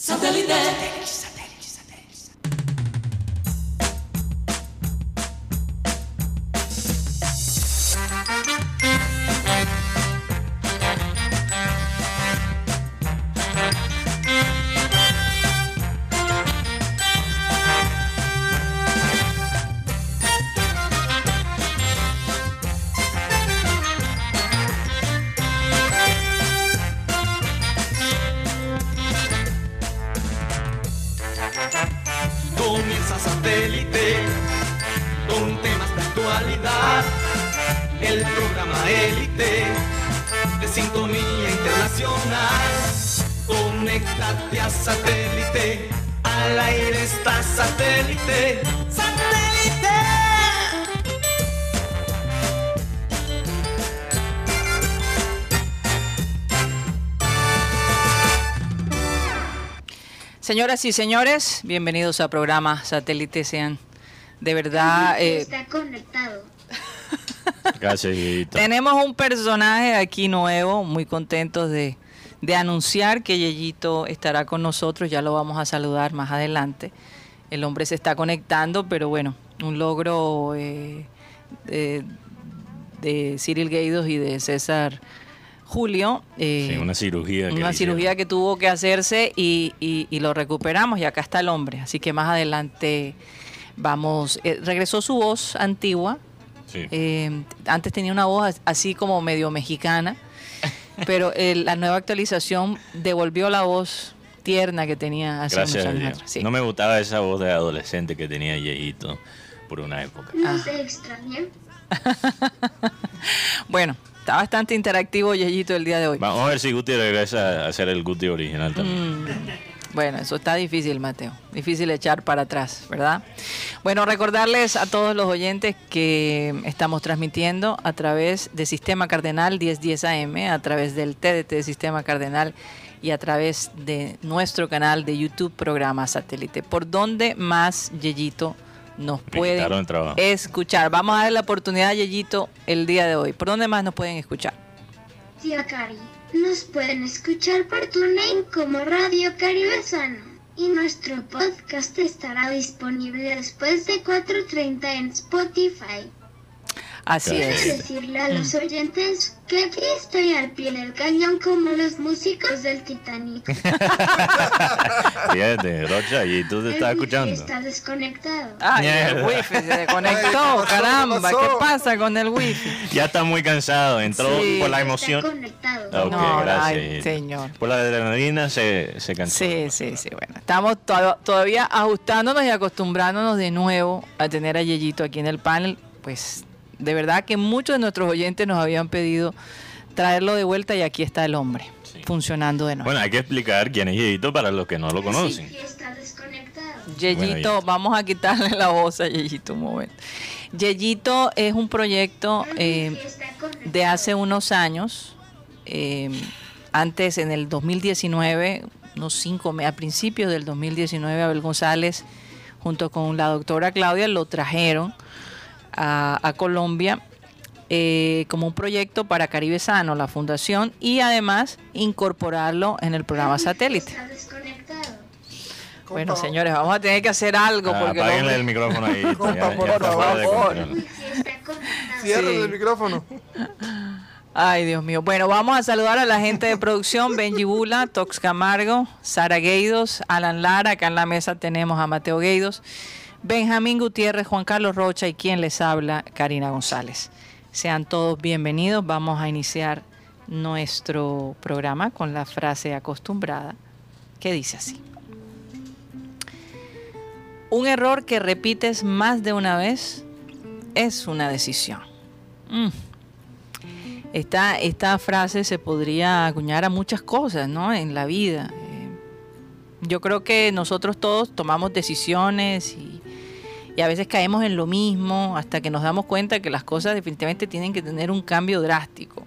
Satellite. Señoras y señores, bienvenidos a programa Satélite. Sean de verdad. Eh, está conectado. Gracias, Tenemos un personaje aquí nuevo, muy contentos de, anunciar que Yeyito estará con nosotros. Ya lo vamos a saludar más adelante. El hombre se está conectando, pero bueno, un logro eh, de, de Cyril Gaidos y de César Julio. Eh, una cirugía. una cirugía que tuvo que hacerse y, lo recuperamos y acá está el hombre. Así que más adelante vamos. Eh, regresó su voz antigua. Eh, antes tenía una voz así como medio mexicana, pero la nueva actualización devolvió la voz tierna que tenía hace Gracias años No me gustaba esa voz de adolescente que tenía Yeito por una época. No se extraña. bueno, Está bastante interactivo Yeyito el día de hoy. Vamos a ver si Guti regresa a hacer el Guti original también. Mm, bueno, eso está difícil, Mateo. Difícil echar para atrás, ¿verdad? Bueno, recordarles a todos los oyentes que estamos transmitiendo a través de Sistema Cardenal 1010 AM, a través del TDT de Sistema Cardenal y a través de nuestro canal de YouTube Programa Satélite. ¿Por dónde más, Yeyito? Nos pueden escuchar. Vamos a dar la oportunidad a Yeyito el día de hoy. ¿Por dónde más nos pueden escuchar? Tía Cari, nos pueden escuchar por TuneIn como Radio Caribesano. Y nuestro podcast estará disponible después de 4.30 en Spotify. Así es. decirle a los oyentes que aquí estoy al pie del cañón como los músicos del Titanic. Fíjate, Rocha, y tú te estás escuchando. Está desconectado. Ay, el wifi se desconectó, caramba, ¿qué pasa con el wifi? Ya está muy cansado, entró por la emoción. Está conectado. Ok, no, gracias. Ay, señor. Por la adrenalina se, se cansó. Sí, sí, sí, bueno. Estamos todavía ajustándonos y acostumbrándonos de nuevo a tener a Yeyito aquí en el panel, pues de verdad que muchos de nuestros oyentes nos habían pedido traerlo de vuelta y aquí está el hombre funcionando de nuevo. Bueno, hay que explicar quién es Yeyito para los que no lo conocen. Yeyito, vamos a quitarle la voz a Yeyito un momento. Yeyito es un proyecto eh, de hace unos años, eh, antes en el 2019, unos cinco, a principios del 2019, Abel González junto con la doctora Claudia lo trajeron a, Colombia eh, como un proyecto para Caribe Sano, la fundación, y además incorporarlo en el programa satélite. Bueno, señores, vamos a tener que hacer algo. Ah, porque el micrófono ahí. por favor. Cierren el micrófono. Ay, Dios mío. Bueno, vamos a saludar a la gente de producción, Benji Bula, Tox Camargo, Sara Gueidos, Alan Lara. Acá en la mesa tenemos a Mateo Gueidos. Benjamín Gutiérrez, Juan Carlos Rocha y quien les habla, Karina González. Sean todos bienvenidos. Vamos a iniciar nuestro programa con la frase acostumbrada que dice así. Un error que repites más de una vez es una decisión. Mm. Esta, frase se podría acuñar a muchas cosas ¿no? en la vida. Eh, yo creo que nosotros todos tomamos decisiones y y a veces caemos en lo mismo hasta que nos damos cuenta que las cosas definitivamente tienen que tener un cambio drástico.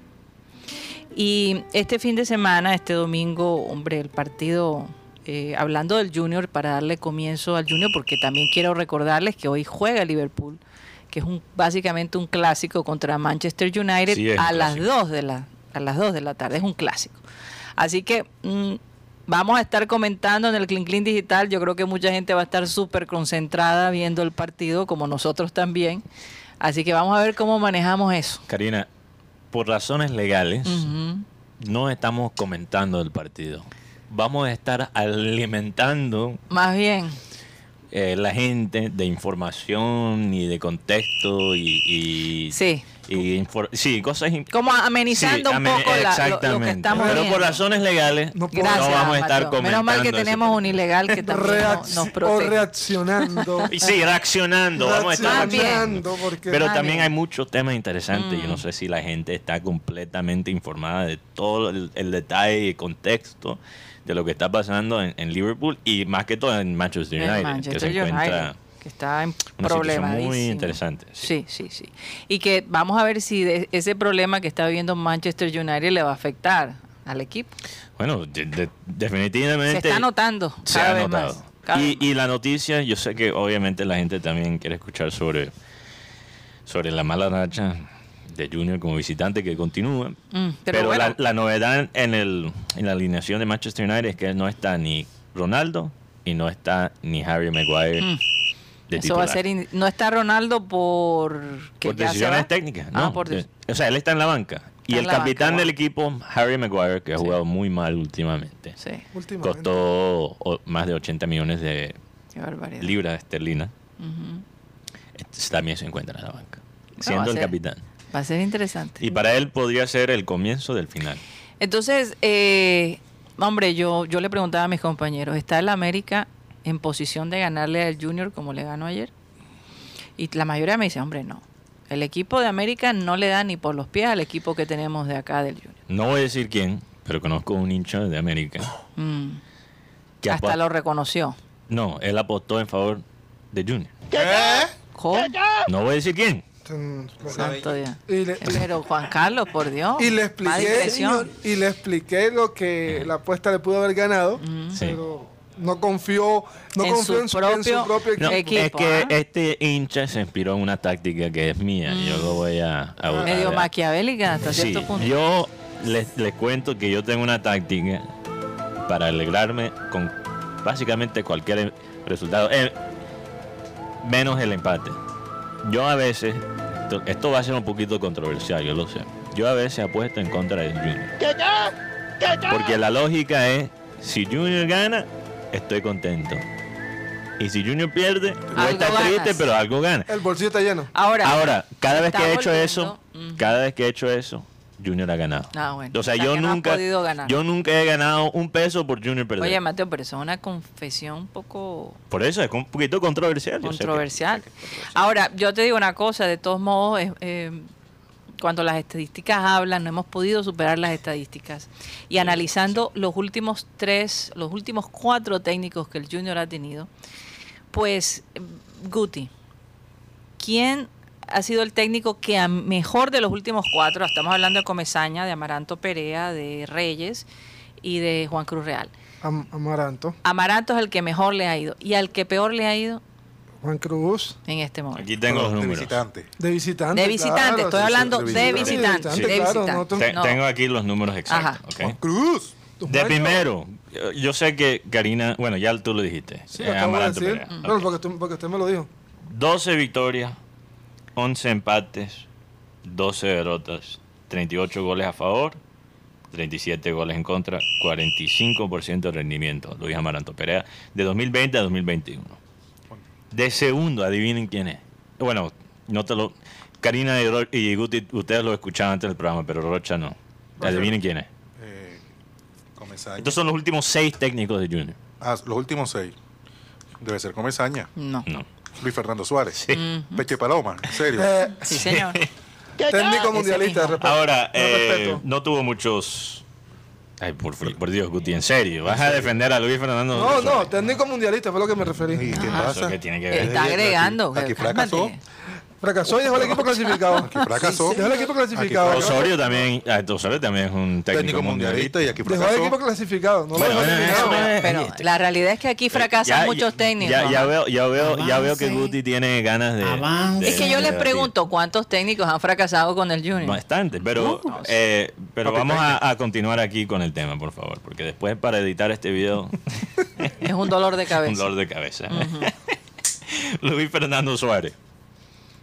Y este fin de semana, este domingo, hombre, el partido, eh, hablando del Junior, para darle comienzo al Junior, porque también quiero recordarles que hoy juega Liverpool, que es un, básicamente un clásico contra Manchester United a, las 2 de la, a las 2 de la tarde, es un clásico. Así que mm, vamos a estar comentando en el Clean Clean Digital. Yo creo que mucha gente va a estar súper concentrada viendo el partido, como nosotros también. Así que vamos a ver cómo manejamos eso. Karina, por razones legales, no estamos comentando el partido. Vamos a estar alimentando. Más bien. Eh, la gente de información y de contexto y, sí. Y sí, cosas como amenizando un poco lo, que estamos pero por razones legales no, vamos a estar comentando menos mal que tenemos un ilegal que también nos protege o reaccionando. Sí reaccionando vamos a estar reaccionando pero también hay muchos temas interesantes. Yo no mm. sé si la gente está completamente informada de todo el, el detalle y contexto de lo que está pasando en, Liverpool y más que todo en Manchester United, que se encuentra que está en problemas muy interesante. Sí. sí. sí, Y que vamos a ver si ese problema que está viviendo Manchester United le va a afectar al equipo. Bueno, definitivamente. Se está notando. Se ha notado. y, y, la noticia, yo sé que obviamente la gente también quiere escuchar sobre, sobre la mala racha de Junior como visitante que continúa. Mm, pero, la, novedad en, el, en la alineación de Manchester United es que no está ni Ronaldo y no está ni Harry Maguire. Mm. De Eso va a ser no está Ronaldo por por decisiones técnicas, ah, ¿no? o sea, él está en la barca y el capitán del equipo, Harry Maguire, que ha jugado muy mal últimamente, sí. costó más de 80 millones de libras esterlinas. También se encuentra en la banca, siendo el capitán. Va a ser interesante. Y para él podría ser el comienzo del final. Entonces, eh, hombre, yo, yo le preguntaba a mis compañeros, ¿está el América en posición de ganarle al Junior como le ganó ayer? Y la mayoría me dice, hombre, no. El equipo de América no le da ni por los pies al equipo que tenemos de acá del Junior. No voy a decir quién, pero conozco un hincha de América. Mm. Que Hasta lo reconoció. No, él apostó en favor de Junior. ¿Qué? No voy a decir quién. Santo Pero Juan Carlos, por Dios. Y le expliqué, y, le expliqué lo que la apuesta le pudo haber ganado, pero no confió, no en, confió su en, su, propio, equipo. Es que ¿ah? este hincha se inspiró en una táctica que es mía. Yo lo voy a, Medio maquiavélica hasta cierto punto. Yo les, les cuento que yo tengo una táctica para alegrarme con básicamente cualquier resultado, eh, menos el empate. Yo a veces esto, va a ser un poquito controversial, yo lo sé. Yo a veces apuesto en contra de Junior. Porque la lógica es, si Junior gana, estoy contento. Y si Junior pierde, no está triste, pero algo gana. El bolsillo está lleno. Ahora, Ahora cada vez que he hecho eso, cada vez que he hecho eso, Junior ha ganado. Ah, o sea, yo nunca, yo nunca he ganado un peso por Junior perder. Oye, Mateo, pero eso es una confesión un poco... Por eso, es un poquito controversial. Controversial. Ahora, yo te digo una cosa, de todos modos, eh, cuando las estadísticas hablan, no hemos podido superar las estadísticas. Y analizando los últimos tres, los últimos cuatro técnicos que el Junior ha tenido, pues, Guti, ¿quién ha sido el técnico que a mejor de los últimos cuatro, estamos hablando de Comezaña, de Amaranto Perea, de Reyes y de Juan Cruz Real. Amaranto. Amaranto es el que mejor le ha ido. ¿Y al que peor le ha ido? Juan Cruz. En este momento. Aquí tengo los números. De visitante. De visitante. De visitante, estoy hablando de visitante. De visitante. Tengo aquí los números exactos. Juan Cruz. De primero, yo sé que Karina, bueno, ya tú lo dijiste. Sí, eh, Amaranto Perea. No, porque, porque usted me lo dijo. 12 victorias, 11 empates, 12 derrotas, 38 goles a favor, 37 goles en contra, 45% de rendimiento. Luis Amaranto Perea, de 2020 a 2021. De segundo, adivinen quién es. Bueno, no te lo. Karina y, Guti, ustedes lo escuchaban antes del programa, pero Rocha no. Adivinen quién es. Eh, Estos son los últimos seis técnicos de Junior. Ah, los últimos seis. Debe ser Comesaña. No. No. Luis Fernando Suárez. Peche Paloma, en serio. Eh, sí, señor. Técnico mundialista. Ahora, eh, no tuvo muchos. Ay, por, Dios, Guti, en serio. ¿Vas a defender a Luis Fernando? No, no, técnico mundialista fue lo que me referí. ¿Y qué pasa? ¿Qué tiene que ver? Está agregando. Aquí fracasó. Fracasó y dejó el equipo clasificado. Aquí fracasó. Dejó el equipo clasificado. Osorio también, ah, Osorio también es un técnico, Técnico mundialista y aquí Dejó el fracasó. equipo clasificado. No lo Bueno, dejó eso Pero la realidad es que aquí fracasan Ya- muchos técnicos. Ya, veo, ya veo, ya veo que. Guti tiene ganas de. Es que yo les pregunto cuántos técnicos han fracasado con el Junior. Bastante, pero, eh, pero Papi vamos a continuar aquí con el tema, por favor, porque después para editar este video, Es un dolor de cabeza. un dolor de cabeza. Luis Fernando Suárez,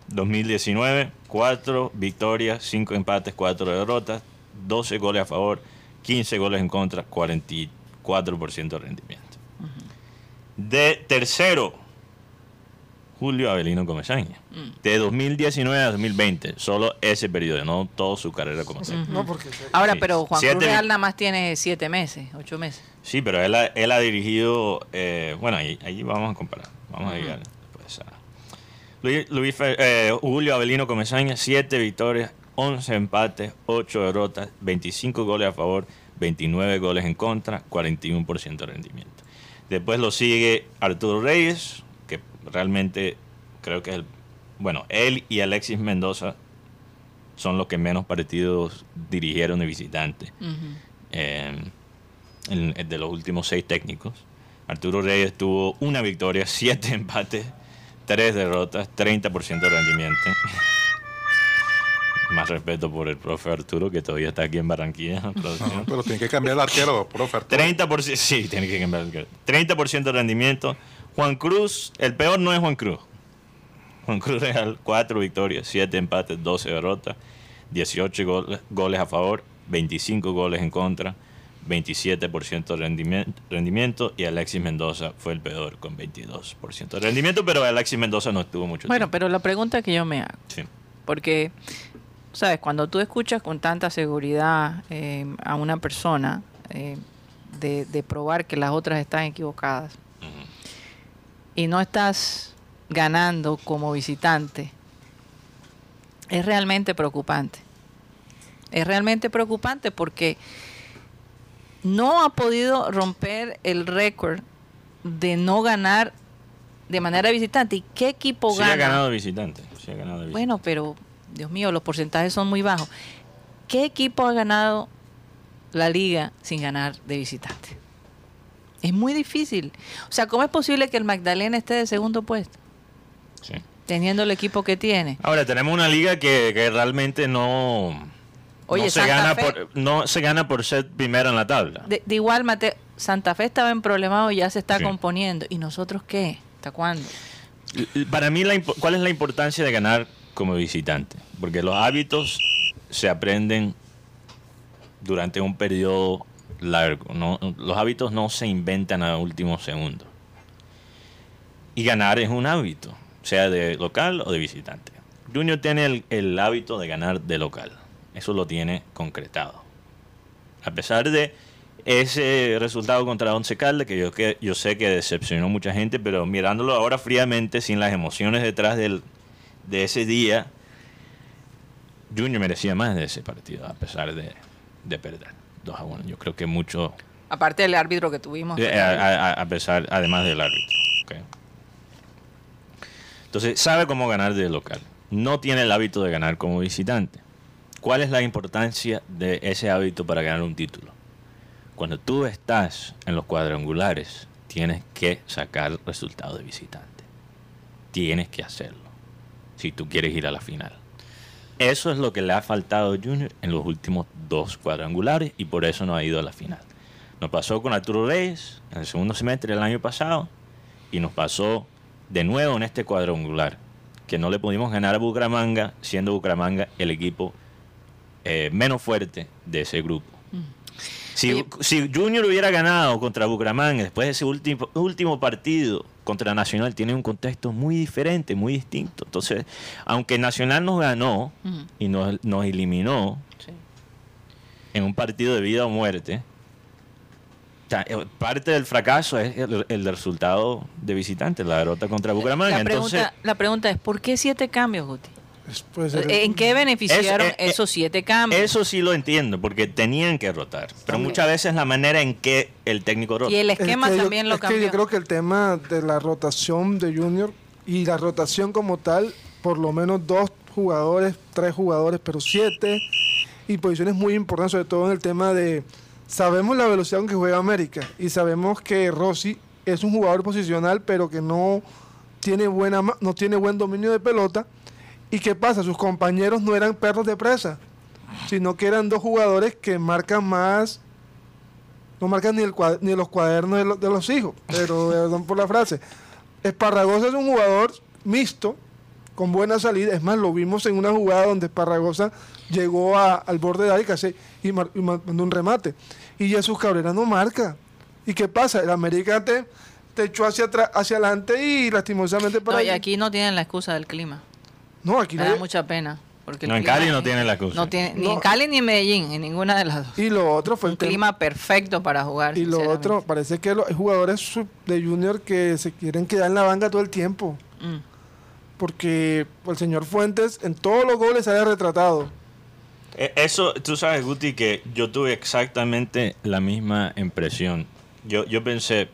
2019, 4 victorias, 5 empates, 4 derrotas, 12 goles a favor, 15 goles en contra, 44% de rendimiento. De tercero, Julio Avelino Comesaña. De 2019 a 2020, solo ese periodo, no toda su carrera como técnico. No, porque Ahora, Sí. pero Juan Siete Cruz Real nada más tiene siete meses, ocho meses. Sí, pero él ha, él ha dirigido, eh, bueno, ahí, ahí vamos a comparar, vamos a llegar después a... Luis, eh, Julio Avelino Comesaña, 7 victorias, 11 empates, 8 derrotas, 25 goles a favor, 29 goles en contra, 41% de rendimiento. Después lo sigue Arturo Reyes, que realmente creo que es el... Bueno, él y Alexis Mendoza son los que menos partidos dirigieron de visitante. Eh, en- en de los últimos seis técnicos. Arturo Reyes tuvo una victoria, siete empates, tres derrotas, 30% de rendimiento. Más respeto por el profe Arturo, que todavía está aquí en Barranquilla. Pero tiene que cambiar el arquero, profe. Arturo. 30%, sí, tiene que cambiar. el- 30% de rendimiento. Juan Cruz, el peor no es Juan Cruz. Juan Cruz Real, 4 victorias, 7 empates, 12 derrotas, 18 goles, goles a favor, 25 goles en contra, 27% de rendimiento, rendimiento y Alexis Mendoza fue el peor con 22% de rendimiento, pero Alexis Mendoza no estuvo mucho Bueno, tiempo. pero la pregunta que yo me hago, Sí. porque, ¿sabes? Cuando tú escuchas con tanta seguridad eh, a una persona eh, de, de probar que las otras están equivocadas y no estás ganando como visitante, es realmente preocupante. Es realmente preocupante porque no ha podido romper el récord de no ganar de manera visitante. ¿Y qué equipo Sí gana? ha ganado visitante. sí ha ganado visitante. Bueno, pero Dios mío, los porcentajes son muy bajos. ¿Qué equipo ha ganado la liga sin ganar de visitante? Es muy difícil. O sea, ¿cómo es posible que el Magdalena esté de segundo puesto, Sí. teniendo el equipo que tiene? Ahora tenemos una liga que, que realmente no, Oye, no se Santa gana Fe- por no se gana por ser primero en la tabla. De, de igual, Mateo, Santa Fe estaba en problemado y ya se está Sí. componiendo. ¿Y nosotros qué? ¿Hasta cuándo? Para mí, la ¿cuál es la importancia de ganar como visitante? Porque los hábitos se aprenden durante un periodo largo. ¿no? Los hábitos no se inventan a último segundo. Y ganar es un hábito, sea de local o de visitante. Junior tiene el, el hábito de ganar de local. Eso lo tiene concretado. A pesar de ese resultado contra Once Caldas, que yo, que yo sé que decepcionó mucha gente, pero mirándolo ahora fríamente, sin las emociones detrás del, de ese día, Junior merecía más de ese partido, a pesar de, de perder 2 a 1. Yo creo que mucho, Aparte del árbitro que tuvimos. eh, a, a- a pesar, además del árbitro. Entonces, sabe cómo ganar de local. No tiene el hábito de ganar como visitante. ¿Cuál es la importancia de ese hábito para ganar un título? Cuando tú estás en los cuadrangulares, tienes que sacar resultados de visitante. Tienes que hacerlo. Si tú quieres ir a la final. Eso es lo que le ha faltado a Junior en los últimos dos cuadrangulares y por eso no ha ido a la final. Nos pasó con Arturo Reyes en el segundo semestre del año pasado y nos pasó de nuevo en este cuadrangular, que no le pudimos ganar a Bucaramanga, siendo Bucaramanga el equipo eh, menos fuerte de ese grupo. Si, Oye. si Junior hubiera ganado contra Bucaramanga después de ese último, último partido contra Nacional, tiene un contexto muy diferente, muy distinto. Entonces, aunque Nacional nos ganó Ujú. y nos, nos eliminó Sí. en un partido de vida o muerte, eh, parte del fracaso es el, el resultado de visitante, la derrota contra Bucaramanga. La Entonces, pregunta, la pregunta es, ¿por qué siete cambios, Guti? Ser- ¿En qué beneficiaron Es- eh, eh, esos siete cambios? eso sí lo entiendo, porque tenían que rotar. Pero muchas veces la manera en que el técnico rota. y el Es esquema yo- también lo es que cambió. yo creo que el tema de la rotación de Junior y la rotación como tal por lo menos dos jugadores, tres jugadores, pero siete, y posiciones muy importantes, sobre todo en el tema de, sabemos la velocidad con que juega América, y sabemos que Rossi es un jugador posicional, pero que no tiene, buena, no tiene buen dominio de pelota, ¿y qué pasa? Sus compañeros no eran perros de presa, sino que eran dos jugadores que marcan más no marcan ni, el ni los cuadernos de, los hijos, pero perdón por la frase. Esparragosa es un jugador mixto, con buena salida. Es más, lo vimos en una jugada donde Esparragosa llegó al borde de área y, mandó un remate. Y Jesús Cabrera no marca. ¿Y qué pasa? El América te, echó hacia atrás, hacia adelante y lastimosamente para. No, y aquí no tienen la excusa del clima. No, aquí Me da mucha pena. Porque no, en Cali no tiene la excusa. No tiene, ni en Cali ni en Medellín, en ninguna de las dos. Y lo otro fue un clima perfecto para jugar. Y lo otro, parece que los jugadores de Junior que se quieren quedar en la banca todo el tiempo. Mm porque el señor Fuentes en todos los goles se haya retratado. E, eso, tú sabes, Guti, que yo tuve exactamente la misma impresión. Yo, yo pensé,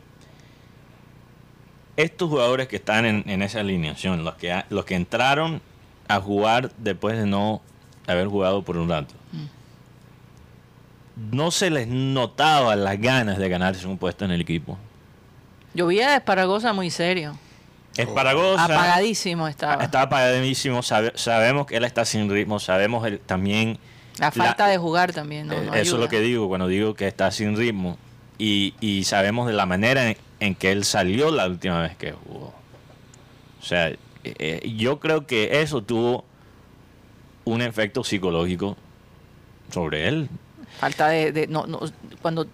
estos jugadores que están en, esa alineación, los que, los que entraron a jugar después de no haber jugado por un rato, mm. no se les notaba las ganas de ganarse un puesto en el equipo. Yo vi a Esparagosa muy serio. Esparagosa. Apagadísimo estaba. Está apagadísimo. sabemos que él está sin ritmo. Sabemos el, también. La falta de jugar también. Eh, eso es lo que digo cuando digo que está sin ritmo. Y, y sabemos de la manera en, que él salió la última vez que jugó. O sea, eh, eh, yo creo que eso tuvo un efecto psicológico sobre él. Falta de. no, no, cuando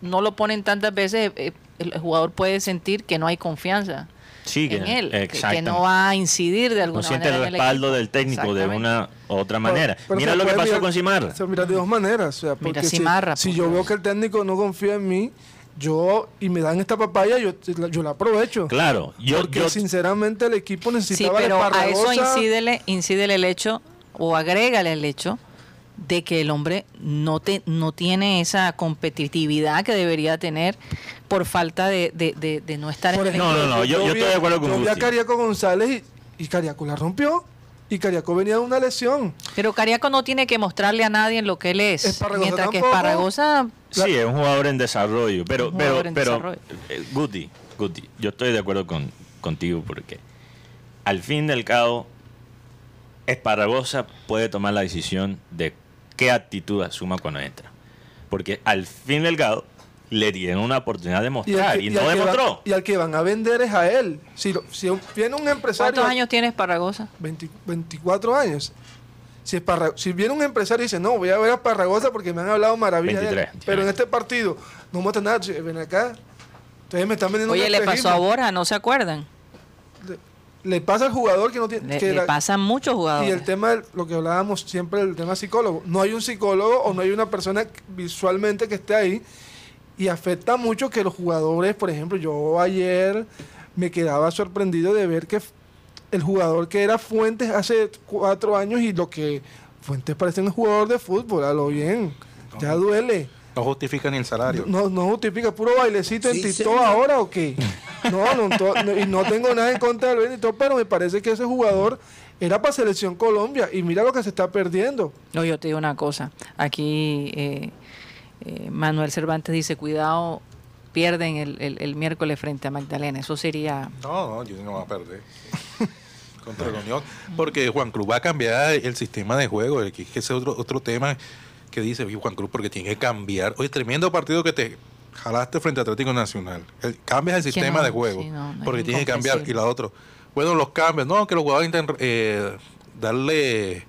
no lo ponen tantas veces, el jugador puede sentir que no hay confianza sí, en él, que, no va a incidir de alguna manera. No siente el respaldo del técnico de una u otra manera. mira lo que pasó con Simarra. mira de dos maneras. O sea, porque si, yo veo que el técnico no confía en mí, yo y me dan esta papaya, yo, yo la aprovecho. Claro, yo, porque sinceramente el equipo necesitaba Sí, pero a eso incídele, incídele el hecho o agrégale el hecho de que el hombre no te no tiene esa competitividad que debería tener por falta de, de, no estar en el No, no, no, yo, estoy de acuerdo con Yo vi a Cariaco González y, y Cariaco la rompió. Y Cariaco venía de una lesión. Pero Cariaco no tiene que mostrarle a nadie lo que él es. mientras que Esparragosa... Sí, es un jugador en desarrollo. Pero, pero, pero eh, Guti, Guti, yo estoy de acuerdo con, contigo porque al fin del cabo, Esparragosa puede tomar la decisión de qué actitud asuma cuando entra. Porque al fin del cabo, le dieron una oportunidad de mostrar y, no demostró. y al que van a vender es a él. Si, si viene un empresario. ¿Cuántos años tiene Esparragosa? 24 años. Si, si viene un empresario y dice, no, voy a ver a Esparragosa porque me han hablado maravillas pero en este partido no muestra nada, ven acá. Entonces me están vendiendo Oye, le pasó a Borja, ¿no se acuerdan? Le, pasa al jugador que no tiene. Le, que le pasan muchos jugadores. Y el tema, lo que hablábamos siempre, el tema psicólogo. No hay un psicólogo o no hay una persona visualmente que esté ahí y afecta mucho que los jugadores, por ejemplo, yo ayer me quedaba sorprendido de ver que el jugador que era Fuentes hace cuatro años y lo que Fuentes parece un jugador de fútbol, a lo bien, ya duele. No justifica ni el salario. No, no justifica, puro bailecito en Tito ahora o qué. No, no, y no tengo nada en contra del Benito, pero me parece que ese jugador era para Selección Colombia y mira lo que se está perdiendo. No, yo te digo una cosa, aquí eh, eh, Manuel Cervantes dice, cuidado, pierden el, el, miércoles frente a Magdalena. Eso sería... No, no, yo no va a perder. Contra la Unión. Porque Juan Cruz va a cambiar el sistema de juego. Que ese es otro, otro tema que dice Juan Cruz, porque tiene que cambiar. Oye, tremendo partido que te jalaste frente a Atlético Nacional. El, cambias el sistema de juego. porque tiene que cambiar. Y la otra, bueno, los cambios. No, que los jugadores intentan eh, darle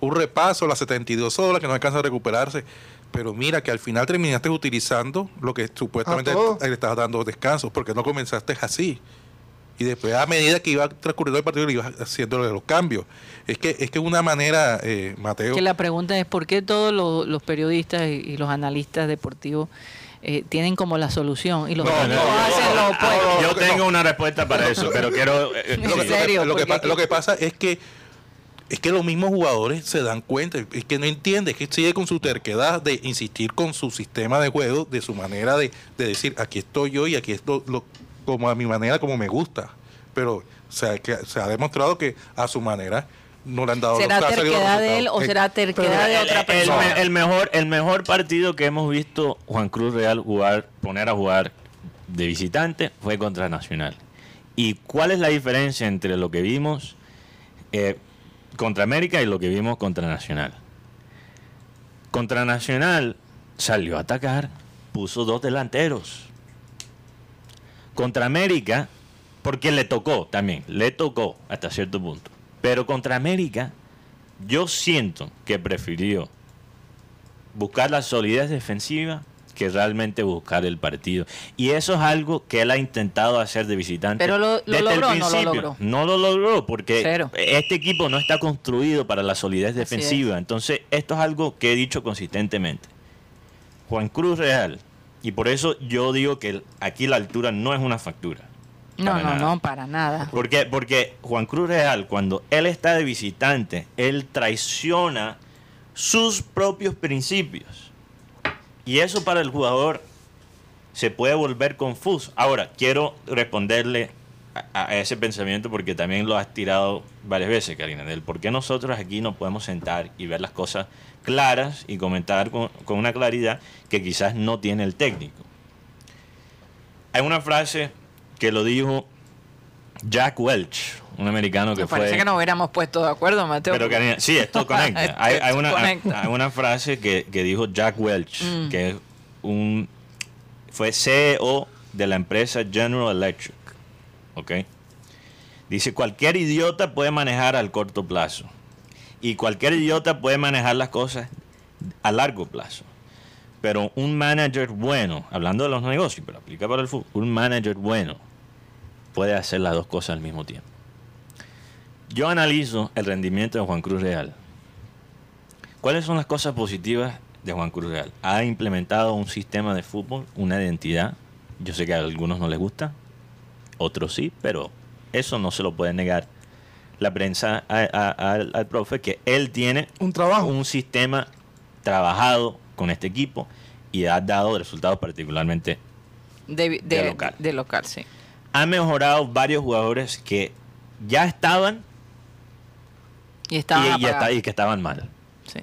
un repaso a las 72 horas, que no alcanza a recuperarse pero mira que al final terminaste utilizando lo que supuestamente le estabas dando descanso, porque no comenzaste así. Y después, a medida que iba transcurriendo el partido, le ibas haciendo los cambios. Es que es que una manera, eh, Mateo. Que la pregunta es: ¿por qué todos los, periodistas y, los analistas deportivos eh, tienen como la solución y los no, hacen lo opuesto? Yo tengo una respuesta para eso, pero quiero. Eh, ¿En serio? lo que pasa es que es que los mismos jugadores se dan cuenta, es que no entiende, es que sigue con su terquedad de insistir con su sistema de juego, de su manera de, decir, aquí estoy yo y aquí estoy lo, como a mi manera, como me gusta. pero que se ha demostrado que a su manera no le han dado ¿Será los- terquedad de él o resultados. será terquedad de otra el- persona? El, el mejor, el mejor partido que hemos visto Juan Cruz Real jugar, poner a jugar de visitante fue contra Nacional. ¿Y cuál es la diferencia entre lo que vimos eh, contra América y lo que vimos contra Nacional? Contra Nacional salió a atacar, puso dos delanteros. Contra América, porque le tocó también, le tocó hasta cierto punto. Pero contra América, yo siento que prefirió buscar la solidez defensiva que realmente buscar el partido. Y eso es algo que él ha intentado hacer de visitante. Pero lo- lo desde el no lo principio. logró? No lo logró porque Cero. este equipo no está construido para la solidez defensiva. Entonces, esto es algo que he dicho consistentemente. Juan Cruz Real. Y por eso yo digo que aquí la altura no es una factura. No, no, nada. no, para nada. ¿Por qué? Porque Juan Cruz Real, cuando él está de visitante, él traiciona sus propios principios. Y eso para el jugador se puede volver confuso. Ahora, quiero responderle a, ese pensamiento porque también lo has tirado varias veces, Karina, del por qué nosotros aquí no podemos sentar y ver las cosas claras y comentar con una claridad que quizás no tiene el técnico. Hay una frase que lo dijo Jack Welch, un americano que Me fue... parece que nos hubiéramos puesto de acuerdo, Mateo. Pero Karina, sí, esto conecta. Hay, hay una, Conecta. hay una frase que, que dijo Jack Welch, Mm. que es un fue CEO de la empresa General Electric. ¿Ok? Dice, cualquier idiota puede manejar al corto plazo. Y cualquier idiota puede manejar las cosas a largo plazo. Pero un manager bueno, hablando de los negocios, pero aplica para el fútbol, un manager bueno puede hacer las dos cosas al mismo tiempo. Yo analizo el rendimiento de Juan Cruz Real. ¿Cuáles son las cosas positivas de Juan Cruz Real? Ha implementado un sistema de fútbol, una identidad. Yo sé que a algunos no les gusta, otros sí, pero eso no se lo puede negar la prensa a- a- al, al profe que él tiene Un trabajo. un sistema trabajado con este equipo y ha dado resultados particularmente de, de- de local. de local, sí. Ha mejorado varios jugadores que ya estaban Y estaba y, y está- y que estaban mal. Sí.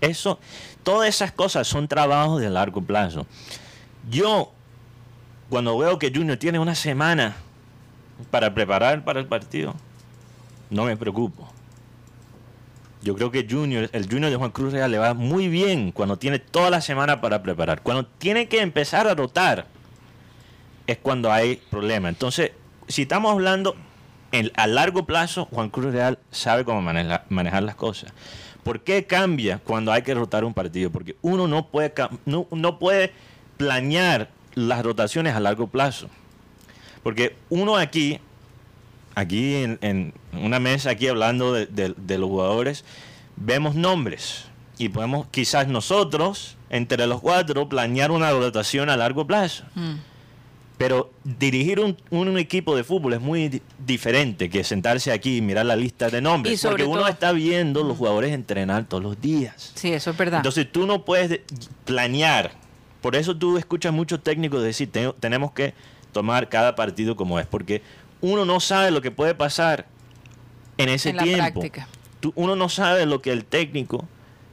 Eso, todas esas cosas son trabajos de largo plazo. Yo, cuando veo que Junior tiene una semana para preparar para el partido, no me preocupo. Yo creo que Junior, el Junior de Juan Cruz Real le va muy bien cuando tiene toda la semana para preparar. Cuando tiene que empezar a rotar, es cuando hay problema. Entonces, si estamos hablando en- a largo plazo, Juan Cruz Real sabe cómo maneja- manejar las cosas. ¿Por qué cambia cuando hay que rotar un partido? Porque uno no puede, no, no puede planear las rotaciones a largo plazo. Porque uno aquí, aquí en, una mesa, aquí hablando de, de- de los jugadores, vemos nombres y podemos quizás nosotros, entre los cuatro, planear una rotación a largo plazo. Mm. Pero dirigir un, un equipo de fútbol es muy di- diferente que sentarse aquí y mirar la lista de nombres. Y sobre porque uno todo- está viendo los jugadores entrenar todos los días. Sí, eso es verdad. Entonces tú no puedes de- planear. Por eso tú escuchas muchos técnicos decir, "Te- tenemos que tomar cada partido como es, porque uno no sabe lo que puede pasar en ese En tiempo. práctica. Tú- uno no sabe lo que el técnico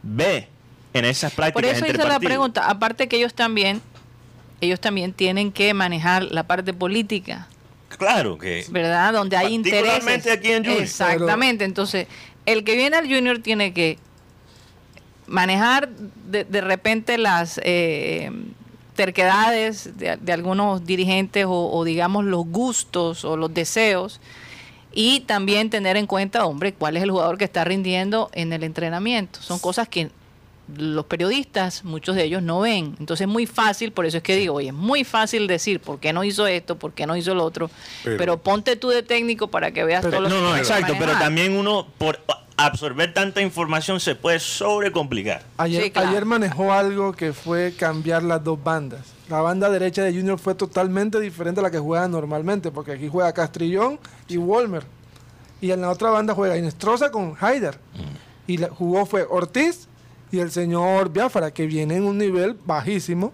ve en esas prácticas Por eso entre hice la pregunta. Aparte que ellos también, ellos también tienen que manejar la parte política, Claro que ¿verdad? Donde hay intereses. Aquí en Junior. Exactamente. Entonces, el que viene al Junior tiene que manejar de, de repente las eh, terquedades de, de algunos dirigentes o, o, digamos los gustos o los deseos y también tener en cuenta, hombre, cuál es el jugador que está rindiendo en el entrenamiento. Son cosas que los periodistas, muchos de ellos no ven. Entonces es muy fácil, por eso es que digo, oye, es muy fácil decir por qué no hizo esto, por qué no hizo lo otro, pero, Pero- ponte tú de técnico para que veas Pero- todo lo No, que no, que exacto, pero también uno por absorber tanta información se puede sobrecomplicar. Ayer, Sí, claro. ayer manejó algo que fue cambiar las dos bandas. La banda derecha de Junior fue totalmente diferente a la que juega normalmente, porque aquí juega Castrillón y Wolmer. Y en la otra banda juega Inestrosa con Haider. Y la, jugó fue Ortiz y el señor Biafara, que viene en un nivel bajísimo.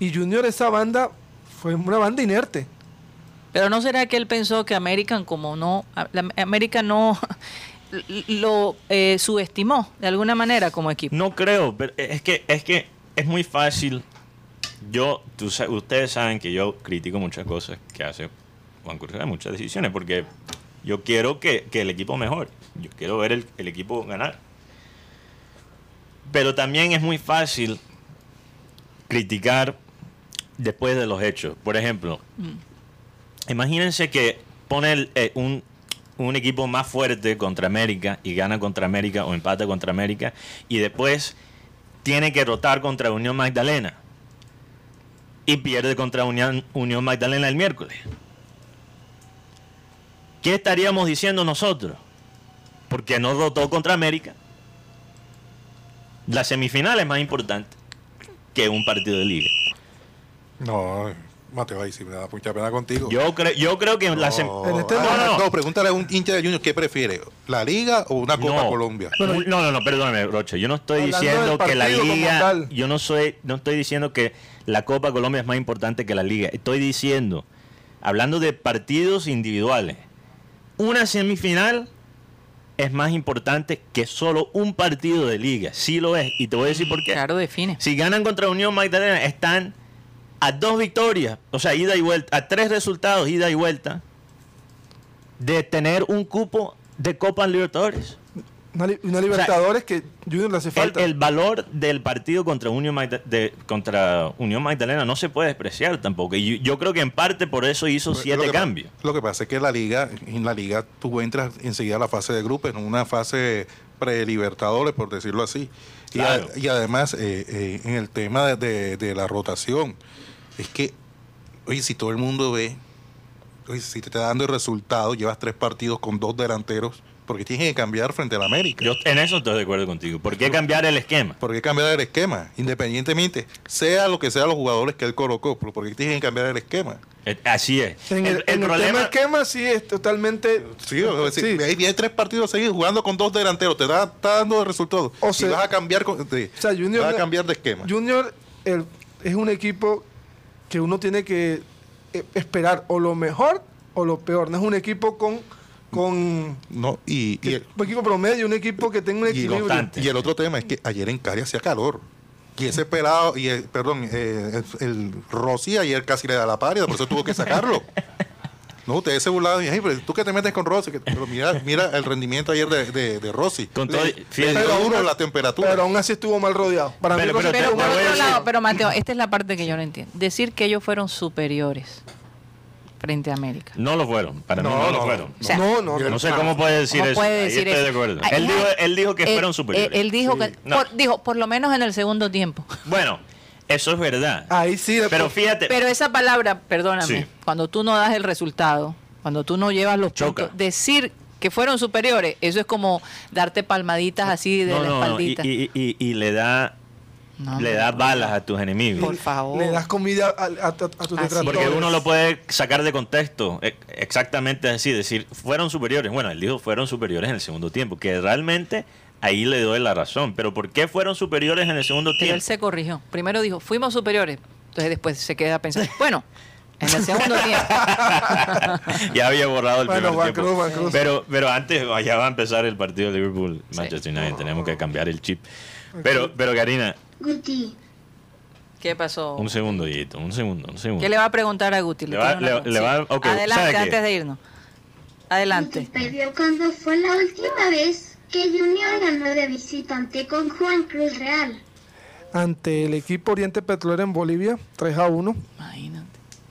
Y Junior, esa banda, fue una banda inerte. Pero no será que él pensó que American como no, América no lo eh, subestimó de alguna manera como equipo. No creo, pero es que es que es muy fácil. Yo, tú ustedes saben que yo critico muchas cosas que hace Juan Cruz, muchas decisiones, porque yo quiero que, que el equipo mejore. Yo quiero ver el, el equipo ganar. Pero también es muy fácil criticar después de los hechos. Por ejemplo, imagínense que pone el- eh, un, un equipo más fuerte contra América y gana contra América o empata contra América y después tiene que rotar contra Unión Magdalena y pierde contra Unión, Unión Magdalena el miércoles. ¿Qué estaríamos diciendo nosotros? Porque no rotó contra América. La semifinal es más importante que un partido de liga. No, Mateo, ahí sí me da mucha pena contigo. Yo, creo yo creo que la sem- no, En este ah, momento- no, pregúntale a un hincha de Junior qué prefiere, la Liga o una Copa no. Colombia. no, no, no, perdóname, Roche. Yo no estoy Hablando diciendo que la liga. Yo no soy, no estoy diciendo que la Copa Colombia es más importante que la liga. Estoy diciendo, hablando de partidos individuales, una semifinal es más importante que solo un partido de liga. Sí lo es. Y te voy a decir por qué. Claro, define. Si ganan contra Unión Magdalena, están a dos victorias, o sea, ida y vuelta, a tres resultados, ida y vuelta, de tener un cupo de Copa Libertadores. Una, li- una Libertadores que Junior le hace El, falta. el valor del partido contra Unión, Magda- de- contra Unión Magdalena no se puede despreciar tampoco. Y yo, yo creo que en parte por eso hizo Lo siete cambios. Lo que pasa es que la liga, en la liga tú entras enseguida a la fase de grupos, en una fase pre-libertadores, por decirlo así. Y, a- y además, eh, eh, en el tema de, de- de la rotación, es que, oye, si todo el mundo ve, oye, si te está dando el resultado, llevas tres partidos con dos delanteros, porque tienes que cambiar frente a la América. Yo en eso estoy de acuerdo contigo. ¿Por qué cambiar el esquema? ¿Por qué cambiar el esquema? Independientemente, sea lo que sea los jugadores que él colocó, ¿por qué tienes que cambiar el esquema? Eh, Así es. en el, en el tema esquema sí es totalmente... Sí, o sea, Sí. ahí hay tres partidos seguidos jugando con dos delanteros, te da, está dando resultados. O y sea- vas a cambiar con- de, O sea, Junior- vas a cambiar de esquema. Junior el- es un equipo que uno tiene que eh, esperar o lo mejor o lo peor. No es un equipo con... con no, y, y que- el, un equipo promedio, un equipo que tenga un y- equilibrio. y el otro tema es que ayer en Cari hacía calor. Y ese pelado, y el, perdón, eh, el, el Rossi ayer casi le da la pálida, por eso tuvo que sacarlo. No, ustedes se burlaban "Ay, pero tú que te metes con Rossi, que- pero mira, mira el rendimiento ayer de, de, de Rossi. Con todo- le, duro aún- la temperatura. Pero aún así estuvo mal rodeado. Para Pero- mí, pero Pero te- por otro lado, pero Mateo, esta es la parte que yo no entiendo. Decir que ellos fueron superiores frente a América. No lo fueron. Para mí No, no, no, lo fueron. O sea, no, no, No no. sé cómo puede decir ¿Cómo eso. puede Ahí decir estoy eso? de acuerdo. Él dijo, él dijo que Él- fueron superiores. Él, él dijo Sí. que, No. por, dijo, por lo menos en el segundo tiempo. Bueno, eso es verdad. Ahí sí. Pero fíjate, Pero esa palabra, perdóname, Sí. cuando tú no das el resultado, cuando tú no llevas los Choca. puntos, decir que fueron superiores, eso es como darte palmaditas así de no, la no, no, y, espaldita. y- y- y le da, No, le no, da no. balas a tus enemigos. Por favor. Le das comida a, a- a tus detractores. Porque uno lo puede sacar de contexto, e- exactamente así, decir, fueron superiores. Bueno, él dijo fueron superiores en el segundo tiempo, que realmente ahí le doy la razón. Pero ¿por qué fueron superiores en el segundo Pero él tiempo? se corrigió. Primero dijo, fuimos superiores. Entonces después se queda pensando, bueno, en el segundo tiempo. ya había borrado el Bueno, primer Juan tiempo. Cruz. Pero, pero antes, ya va a empezar el partido de Liverpool-Manchester United. Tenemos que cambiar el chip. Pero, pero Karina, Guti, ¿Qué pasó? un segundo, Dieguito, un segundo, un segundo. ¿Qué le va a preguntar a Guti? Le va- tiene una le- le va- pregunta. ok, Sí. Adelante, ¿sabe qué? antes de irnos. Adelante. perdió cuando fue la última vez que Junior ganó de visitante con Juan Cruz Real. Ante el equipo Oriente Petrolero en Bolivia, 3 a 1. Imagínate.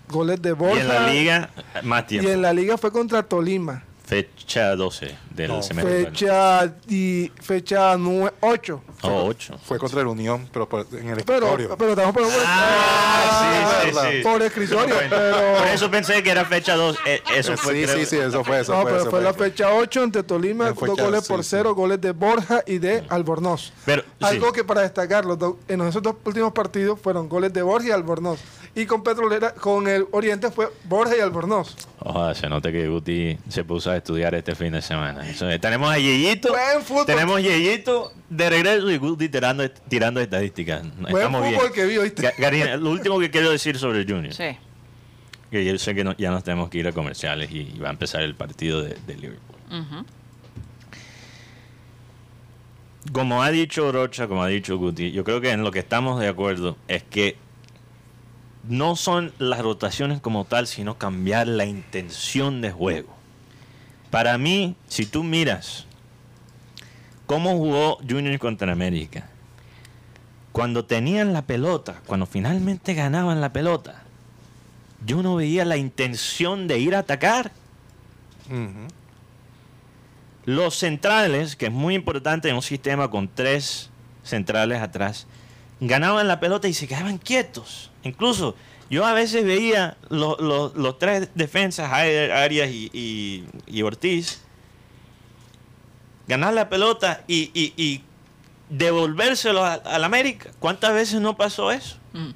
Goles de Y Borja. en la liga, más Y tiempo. en la liga fue contra Tolima. Fecha 12 del No, semestre. Fecha, y, fecha 8. Oh, 8. Fue contra el Unión, pero por- en el Pero, escritorio. pero estamos por, Ah, sí, verdad. sí, sí. por escritorio. Pero, Por eso pensé que era fecha 2. eso fue, sí, creo- sí, sí, eso fue, eso no, fue. pero eso fue la fecha 8 ante Tolima, fecha, dos goles sí, por sí. cero, goles de Borja y de Albornoz. Pero, sí. Algo que para destacar, los dos- en esos dos últimos partidos fueron goles de Borja y Albornoz. Y con Petrolera, con el Oriente fue Borja y Albornoz. Ojalá se note que Guti se puso a estudiar este fin de semana. Eso es. tenemos a Yeyito. Buen fútbol. Tenemos Yeyito de regreso y Guti tirando, tirando estadísticas. Buen Estamos fútbol bien. que vi, ¿oíste? Ga- Karina, lo último que quiero decir sobre el Junior. Sí. que yo sé que no- ya nos tenemos que ir a comerciales y, y va a empezar el partido de, de Liverpool. Como ha dicho Rocha, como ha dicho Guti, yo creo que en lo que estamos de acuerdo es que no son las rotaciones como tal, sino cambiar la intención de juego. Para mí, si tú miras cómo jugó Junior contra América, cuando tenían la pelota, cuando finalmente ganaban la pelota, yo no veía la intención de ir a atacar. Los centrales, que es muy importante en un sistema con tres centrales atrás, ganaban la pelota y se quedaban quietos. Incluso yo a veces veía lo- lo- los tres defensas, Arias y, y- y Ortiz, ganar la pelota y, y- y devolvérselo a- al América. ¿Cuántas veces no pasó eso? Mm.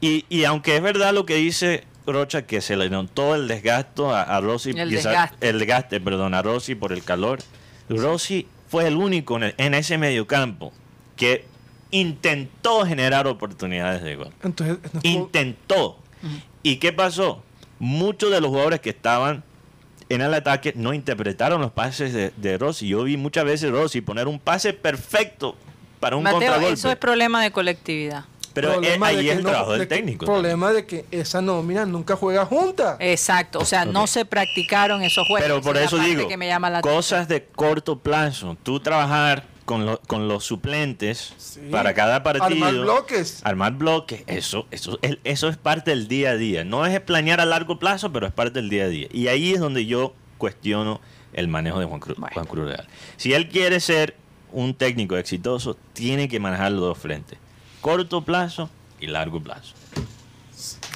Y, y aunque es verdad lo que dice Rocha, que se le notó el desgaste a, a Rossi, El quizá- desgaste. el desgaste, perdón, a Rossi por el calor. Rossi fue el único en, el- en ese mediocampo que intentó generar oportunidades de gol. Entonces, no Intentó. ¿Y qué pasó? Muchos de los jugadores que estaban en el ataque no interpretaron los pases de, de Rossi. Yo vi muchas veces Rossi poner un pase perfecto para un Mateo, contragolpe. eso es problema de colectividad. Pero problema eh, de ahí que es el no- trabajo de del que- técnico. problema de que esa nómina nunca juega junta. Exacto, o sea, no se practicaron esos juegos. Pero por eso digo, que me llama la cosas de corto plazo. Tú trabajar con, lo- con los suplentes Sí. para cada partido. Armar bloques. Armar bloques, eso, eso, el- eso es parte del día a día. No es planear a largo plazo, pero es parte del día a día. Y ahí es donde yo cuestiono el manejo de Juan Cruz, Bueno. Juan Cruz Real. Si él quiere ser un técnico exitoso, tiene que manejar los dos frentes. Corto plazo y largo plazo.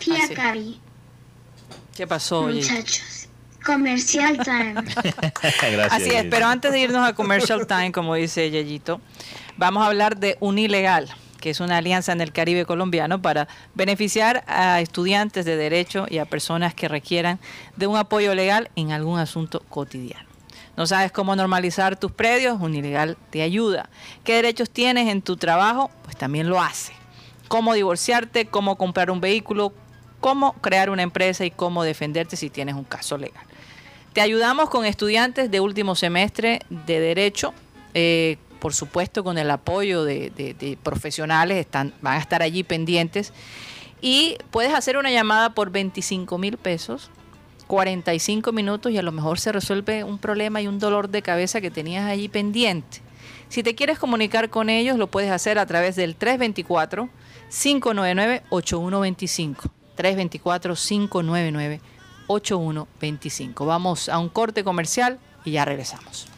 Tía. Cari, ¿Qué pasó? oye? muchachos. Comercial time. Gracias. Así es, pero antes de irnos a Commercial Time, como dice Yeyito, vamos a hablar de Unilegal, que es una alianza en el Caribe colombiano para beneficiar a estudiantes de derecho y a personas que requieran de un apoyo legal en algún asunto cotidiano. ¿No sabes cómo normalizar tus predios? Unilegal te ayuda. ¿Qué derechos tienes en tu trabajo? Pues también lo hace. Cómo divorciarte, cómo comprar un vehículo, cómo crear una empresa y cómo defenderte si tienes un caso legal. Te ayudamos con estudiantes de último semestre de Derecho, eh, por supuesto con el apoyo de, profesionales, están, van a estar allí pendientes. Y puedes hacer una llamada por 25 mil pesos, 45 minutos y a lo mejor se resuelve un problema y un dolor de cabeza que tenías allí pendiente. Si te quieres comunicar con ellos, lo puedes hacer a través del 324-599-8125. 324-599-8125. Vamos a un corte comercial y ya regresamos.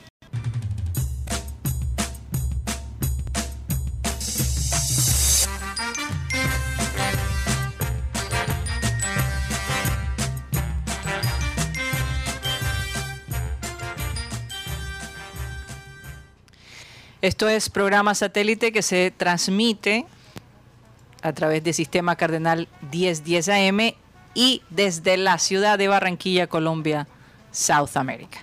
Esto es programa satélite que se transmite a través del sistema Cardenal 1010 AM y desde la ciudad de Barranquilla, Colombia, South America,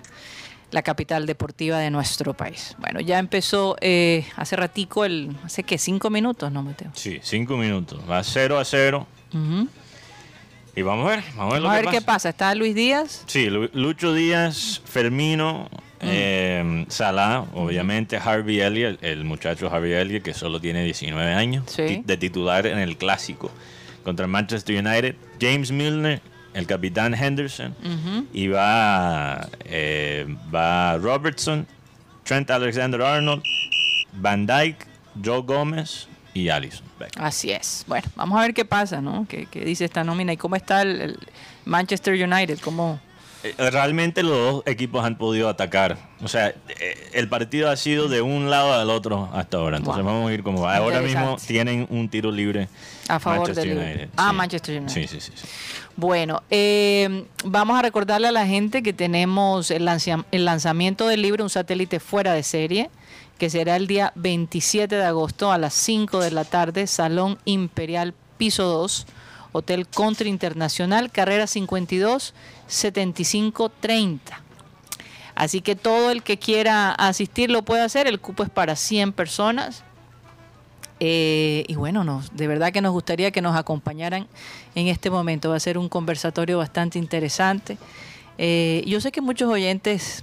la capital deportiva de nuestro país. Bueno, ya empezó eh, hace ratico, el, hace que cinco minutos, ¿no, Mateo? Sí, cinco minutos. Va 0 a 0. Ujú. Y vamos a ver, vamos a ver, Vamos a ver qué que pasa. pasa. Está Luis Díaz. Sí, Lu- Lucho Díaz, Fermino, eh, Salah, obviamente Harvey Elliott, el muchacho Harvey Elliott que solo tiene 19 años, Sí. de titular en el clásico contra el Manchester United. James Milner, el capitán Henderson, y va, eh, va Robertson, Trent Alexander-Arnold, Van Dyke, Joe Gómez y Allison. Así es. Bueno, vamos a ver qué pasa, ¿no? ¿Qué, qué dice esta nómina y cómo está el, el Manchester United? ¿Cómo? Eh, Realmente los dos equipos han podido atacar. O sea, eh, el partido ha sido de un lado al otro hasta ahora. Entonces Wow. vamos a ir como va. Ahora mismo tienen un tiro libre. A favor Manchester del- United. Ah, Manchester United. Sí, sí, sí. sí. Bueno, eh, vamos a recordarle a la gente que tenemos el, lanza- el lanzamiento del libro Un satélite fuera de serie, que será el día 27 de agosto a las 5 de la tarde, Salón Imperial, piso 2, Hotel Country Internacional, carrera 52 7530. Así que todo el que quiera asistir lo puede hacer, el cupo es para 100 personas. Eh, y bueno, nos, de verdad que nos gustaría que nos acompañaran en este momento. Va a ser un conversatorio bastante interesante. Eh, yo sé que muchos oyentes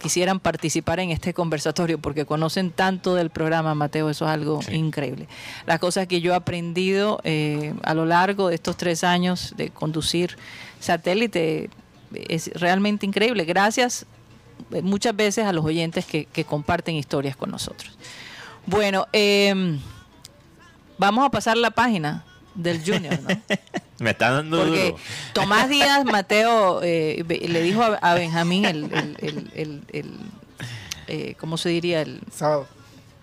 quisieran participar en este conversatorio porque conocen tanto del programa, Mateo, eso es algo Sí. increíble. Las cosas que yo he aprendido eh, a lo largo de estos tres años de conducir satélite es realmente increíble. Gracias muchas veces a los oyentes que, que comparten historias con nosotros. Bueno, eh, vamos a pasar la página del Junior, ¿no? Me está dando Porque duro. Tomás Díaz, Mateo, eh, le dijo a, a Benjamín, el, el, el- el- el, eh, ¿cómo se diría? El, Sábado.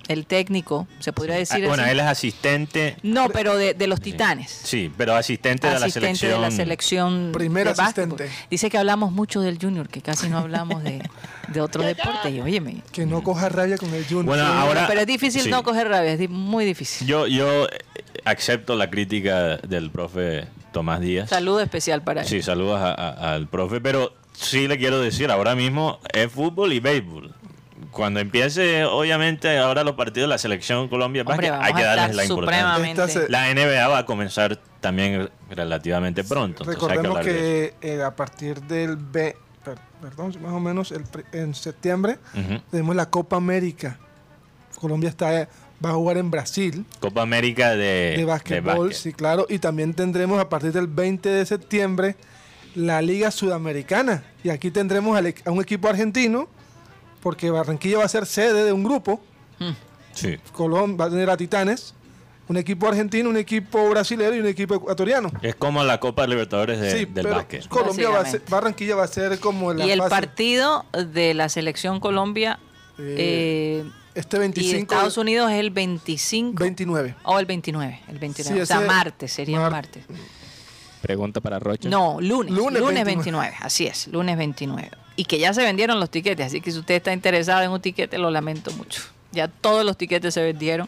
El técnico, se podría Ah, decir bueno, así. él es asistente. No, pero de, de los Titanes. Sí, pero asistente, de la Asistente selección. de la selección. Primer de básquetbol. asistente. Dice que hablamos mucho del Junior, que casi no hablamos de, de otros deportes. Y óyeme. Que no coja rabia con el Junior. Bueno, ahora. pero es difícil sí. no coger rabia, es muy difícil. Yo, yo eh, acepto la crítica del profe Tomás Díaz. Saludo especial para él. Sí, saludos a- a- al profe, pero sí le quiero decir, ahora mismo es fútbol y béisbol. Cuando empiece, obviamente, ahora los partidos de la selección Colombia, Hombre, hay que darles la importancia. La NBA va a comenzar también relativamente pronto. entonces hay que Recordemos que eh, a partir del B, per- perdón, más o menos el en septiembre tenemos la Copa América. Colombia está va a jugar en Brasil Copa América de, de básquetbol, básquet. sí, claro, y también tendremos a partir del 20 de septiembre la Liga Sudamericana y aquí tendremos al e- a un equipo argentino porque Barranquilla va a ser sede de un grupo, Mm. Sí. Colón va a tener a Titanes, un equipo argentino, un equipo brasilero y un equipo ecuatoriano. Es como la Copa Libertadores de- sí, del pero básquet. Colombia va a ser. Barranquilla va a ser como la Y el fase, partido de la selección Colombia Eh, eh, este y 25 Estados Unidos es el 25 29. o el 29, el 29. Sí, o sea, martes, sería mar- martes. Pregunta para Rocha. No, lunes, Lunes lunes, 29. 29. así es, lunes 29. Y que ya se vendieron los tiquetes, así que si usted está interesado en un tiquete, lo lamento mucho. Ya todos los tiquetes se vendieron.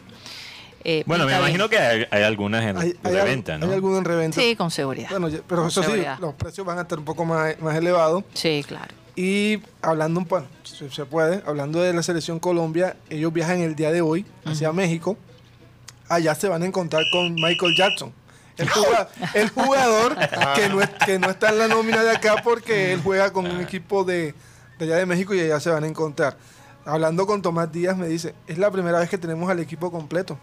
Eh, Bueno, me bien. imagino que hay, hay algunas en Hay, hay, reventa, ¿no? hay alguno en reventa. Sí, con seguridad. Bueno, pero Con eso sí, los precios van a estar un poco más, más elevados. Sí, claro. Y hablando un poco, si se puede, hablando de la selección Colombia, ellos viajan el día de hoy hacia México. Allá se van a encontrar con Michael Jackson. El, juga- el jugador que no, es- que no está en la nómina de acá porque él juega con un equipo de, de allá de México y allá se van a encontrar. Hablando con Tomás Díaz me dice, es la primera vez que tenemos al equipo completo,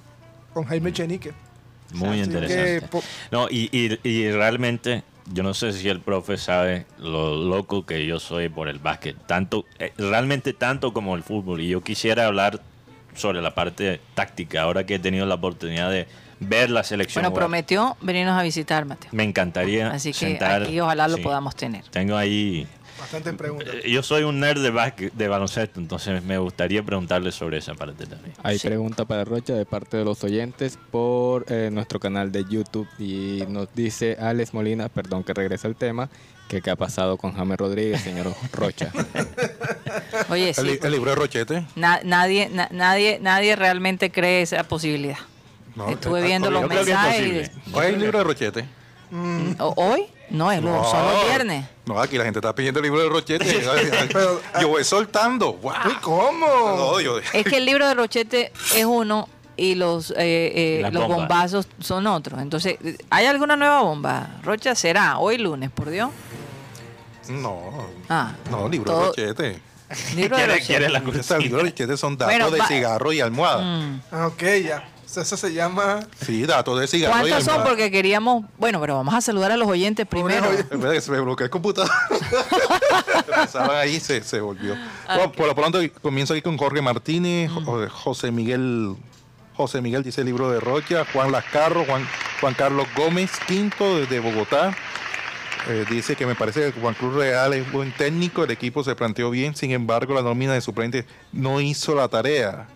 con Jaime Chenique. Muy Así interesante. No, y, y, y realmente, yo no sé si el profe sabe lo loco que yo soy por el básquet. Tanto, eh, realmente tanto como el fútbol. Y yo quisiera hablar sobre la parte táctica, ahora que he tenido la oportunidad de ver la selección. Bueno, jugar. prometió venirnos a visitar, Mateo. Me encantaría Así que sentar. aquí ojalá lo sí. podamos tener. Tengo ahí. Bastantes preguntas. eh, Yo soy un nerd de, baloncesto, entonces me gustaría preguntarle sobre esa parte también. Hay Sí. pregunta para Rocha de parte de los oyentes por eh, nuestro canal de YouTube y nos dice Alex Molina, perdón que regrese al tema, que qué ha pasado con James Rodríguez, señor Rocha. Oye, El, sí, li- el libro de Rochete. na- nadie, na- nadie, nadie realmente cree esa posibilidad. No, Estuve viendo los mensajes. Hoy hay el libro de Rochete. ¿O- ¿Hoy? No, es el viernes. No, aquí la gente está pidiendo el libro de Rochete. Pero- yo voy soltando. ¡Wow! Uy, ¿cómo? No, yo- Es que el libro de Rochete es uno y los, eh, eh, los bombas. bombazos son otros. Entonces, ¿hay alguna nueva bomba? Rocha será hoy lunes, por Dios. no, Ah, no, libro todo- de Rochete. Libro de ¿Quiere- Rochete. quiere la O sea, el libro de Rochete son datos Bueno, de cigarro y almohada. Mm. Ah, ok, ya. Eso se llama... Sí, datos de cigarro y ¿Cuántos son? Porque queríamos. Bueno, pero vamos a saludar a los oyentes primero. oye- Es verdad que se me bloqueó el computador. Ahí se, se volvió. Bueno, por lo pronto comienzo aquí con Jorge Martínez, Jo- José Miguel. José Miguel dice el libro de Rocha, Juan Lascarro, Juan, Juan Carlos Gómez, quinto desde Bogotá. Eh, dice que me parece que Juan Cruz Real es buen técnico, el equipo se planteó bien, sin embargo la nómina de suplente no hizo la tarea,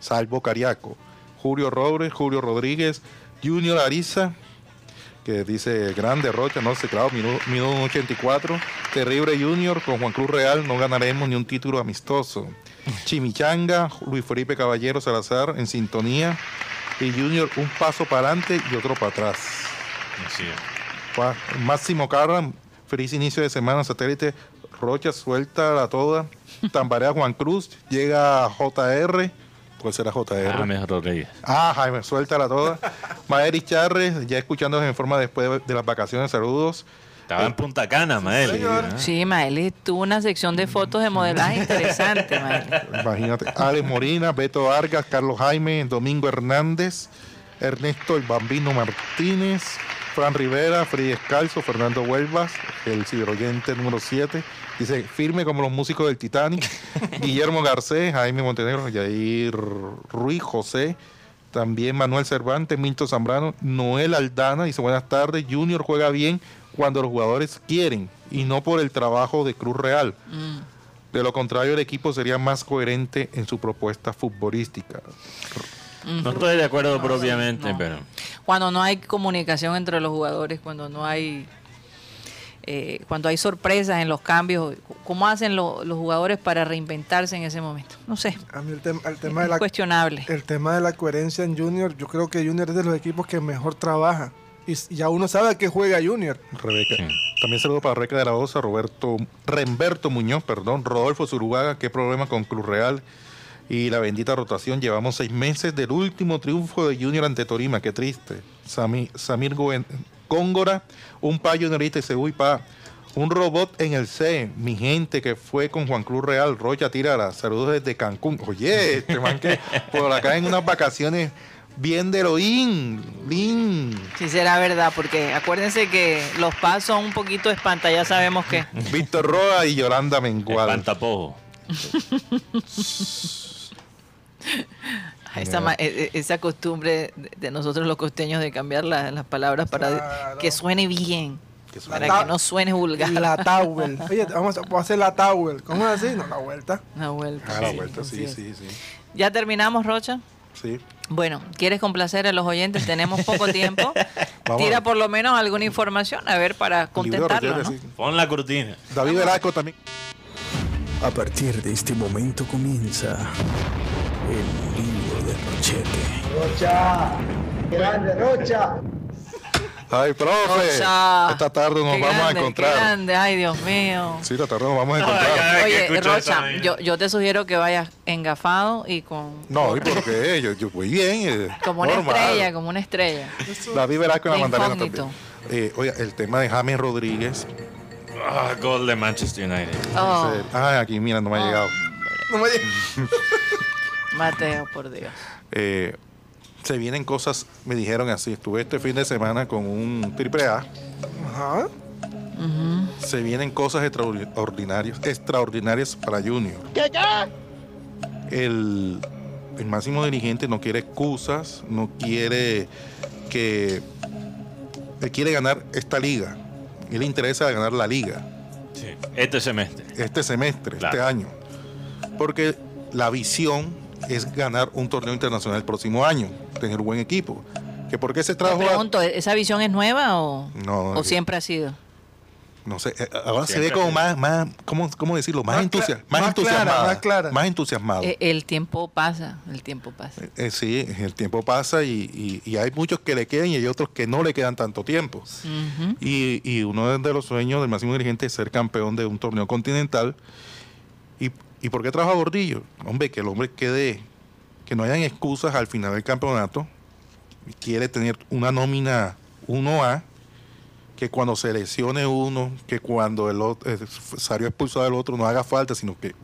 salvo Cariaco. Julio Robles, Julio Rodríguez, Junior Ariza, que dice grande Rocha, no sé, claro, minuto, minuto 84. Terrible Junior con Juan Cruz Real, no ganaremos ni un título amistoso. Chimichanga, Luis Felipe Caballero Salazar en sintonía. Y Junior un paso para adelante y otro para atrás. Así es. Máximo Carran, feliz inicio de semana, satélite. Rocha suelta la toda. Tambarea Juan Cruz, llega JR. ¿Cuál será JR? James Rodríguez. Ah, Jaime, suéltala toda. Maeri Charres, ya escuchándonos en forma después de, de las vacaciones, saludos. Estaba en Punta Cana, Maeli. señor. ¿eh? Sí, Maeli tuvo una sección de fotos de modelaje interesante, Maeli. Imagínate. Alex Morina, Beto Vargas, Carlos Jaime, Domingo Hernández, Ernesto el Bambino Martínez, Fran Rivera, Freddy Descalzo, Fernando Huelvas, el ciberoyente número 7. Dice, firme como los músicos del Titanic. Guillermo Garcés, Jaime Montenegro, Yair Ruiz, José. También Manuel Cervantes, Milton Zambrano, Noel Aldana, dice buenas tardes. Junior juega bien cuando los jugadores quieren y no por el trabajo de Cruz Real. De lo contrario, el equipo sería más coherente en su propuesta futbolística. No estoy de acuerdo propiamente, no. pero Cuando no hay comunicación entre los jugadores, cuando no hay eh, cuando hay sorpresas en los cambios, ¿cómo hacen lo- los jugadores para reinventarse en ese momento? No sé, A mí el, tem- el tema de es la, cuestionable. el tema de la coherencia en Junior, yo creo que Junior es de los equipos que mejor trabaja. Y ya uno sabe a qué juega Junior. Rebeca. Sí. También saludo para Rebeca de la Osa, Roberto, Remberto Muñoz, perdón, Rodolfo Zurugaga, qué problema con Cruz Real y la bendita rotación. Llevamos seis meses del último triunfo de Junior ante Torima, qué triste. Sami- Samir Goen- Góngora, un payo norista y Cebuy pa. Un robot en el C, mi gente que fue con Juan Cruz Real, Rocha Tirara, saludos desde Cancún. Oye, este man que por acá en unas vacaciones bien de Elohim, Lin. Sí será verdad, porque acuérdense que los pasos son un poquito espanta, ya sabemos que. Víctor Roa y Yolanda Mengual. Espantapojo. Esa, ma- e- e- esa costumbre de- nosotros los costeños de cambiar la- las palabras para Claro. que suene bien, Que suene para que no suene vulgar. La Towel. Oye, vamos a, hacer la Towel. ¿Cómo es así? No, la vuelta. Una vuelta. A la sí. vuelta, sí, Así sí, sí. Ya terminamos, Rocha. Sí. Bueno, ¿quieres complacer a los oyentes? Tenemos poco tiempo. Vamos. Tira por lo menos alguna información, a ver, para contentarlo, ¿no? sí. Pon la cortina. David Velasco también. A partir de este momento comienza el libro de Rochete. Ay, profe. Rocha. Esta tarde nos Qué vamos a grande, qué encontrar. grande, ay, Dios mío. Sí, esta tarde nos vamos a encontrar. ay. Oye, Rocha, yo, yo te sugiero que vayas engafado y con No, ¿y por qué? Yo, yo voy bien. eh, como una estrella, como una estrella. David Velasco en la mandarina también. Eh, oye, el tema de James Rodríguez. Ah, gol de Manchester United. Oh, ah, aquí, mira, no me ha Oh. llegado. No me digas. Mateo, por Dios. Eh, se vienen cosas, me dijeron así. Estuve este fin de semana con un triple A. Ajá. Se vienen cosas extraordinarias, extraordinarias para Junior. El, el máximo dirigente no quiere excusas, no quiere que él quiere ganar esta liga. Y le interesa ganar la liga Sí. Este semestre. este semestre, Claro. este año. Porque la visión es ganar un torneo internacional el próximo año, tener un buen equipo. ¿Que ¿Por qué se Te trajo a- pregunto, ¿esa visión es nueva o, No, o eh, siempre ha sido? No sé, eh, ahora se ve como más, más ¿cómo, cómo decirlo? Más, Más entusia- más más entusiasmada. clara, más clara. más entusiasmado. Eh, el tiempo pasa, el tiempo pasa. Eh, sí, el tiempo pasa y, y- y hay muchos que le quedan y hay otros que no le quedan tanto tiempo. Y, y uno de los sueños del máximo dirigente es ser campeón de un torneo continental. ¿Y, y por qué trabaja Gordillo? Hombre, que el hombre quede, que no hayan excusas al final del campeonato. Quiere tener una nómina 1A, que cuando se lesione uno, que cuando el otro, eh, salió expulsado del otro no haga falta, sino que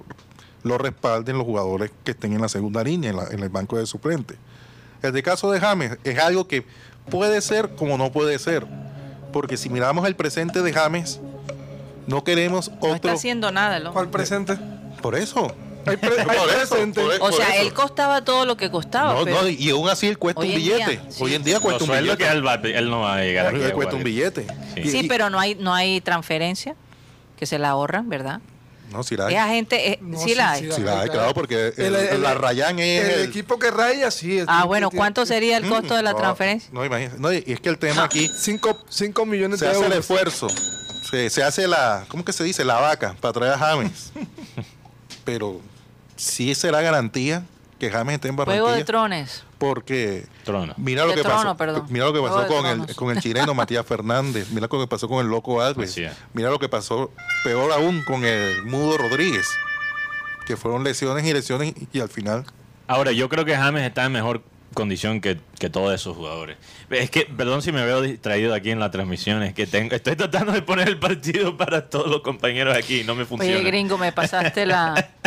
lo respalden los jugadores que estén en la segunda línea, en, la- en el banco de suplentes. El de caso de James es algo que puede ser como no puede ser. Porque si miramos el presente de James, no queremos No está otro. haciendo nada, el hombre. ¿Cuál presente? Por eso. Hay, pre- hay Por eso, presente. por- O sea, eso. él costaba todo lo que costaba. No, pero no, y aún así él cuesta Hoy un en día, billete. sí. Hoy en día cuesta un billete. que él, va, él no va a llegar aquí. Él a cuesta un billete. Sí. Y- sí, y- pero no hay, no hay transferencia que se la ahorran, ¿verdad? No, sí la hay. Es agente, eh, No, sí sí, la hay. sí la hay, claro, porque el- El- el- la Rayán es. El, el- equipo que raya, sí. el- Ah, bueno, tiene- ¿cuánto sería el costo de la No, transferencia? No, imagínate. No, y es que el tema aquí Cinco, cinco millones se de hace el euros. esfuerzo. Se, se hace la. ¿Cómo que se dice? La vaca para traer a James. Pero sí será garantía que James esté en Juego de Barranquilla. Trones. Porque Trono. Mira lo De que trono, pasó. perdón. Mira lo que pasó con el, tronos. con el chileno Matías Fernández. Mira lo que pasó con el loco Alves. Mira lo que pasó, peor aún, con el mudo Rodríguez. Que fueron lesiones y lesiones y al final Ahora, yo creo que James está en mejor condición que, que todos esos jugadores. Es que, perdón si me veo distraído aquí en la transmisión, es que tengo, estoy tratando de poner el partido para todos los compañeros aquí y no me funciona. Oye, gringo, me pasaste la...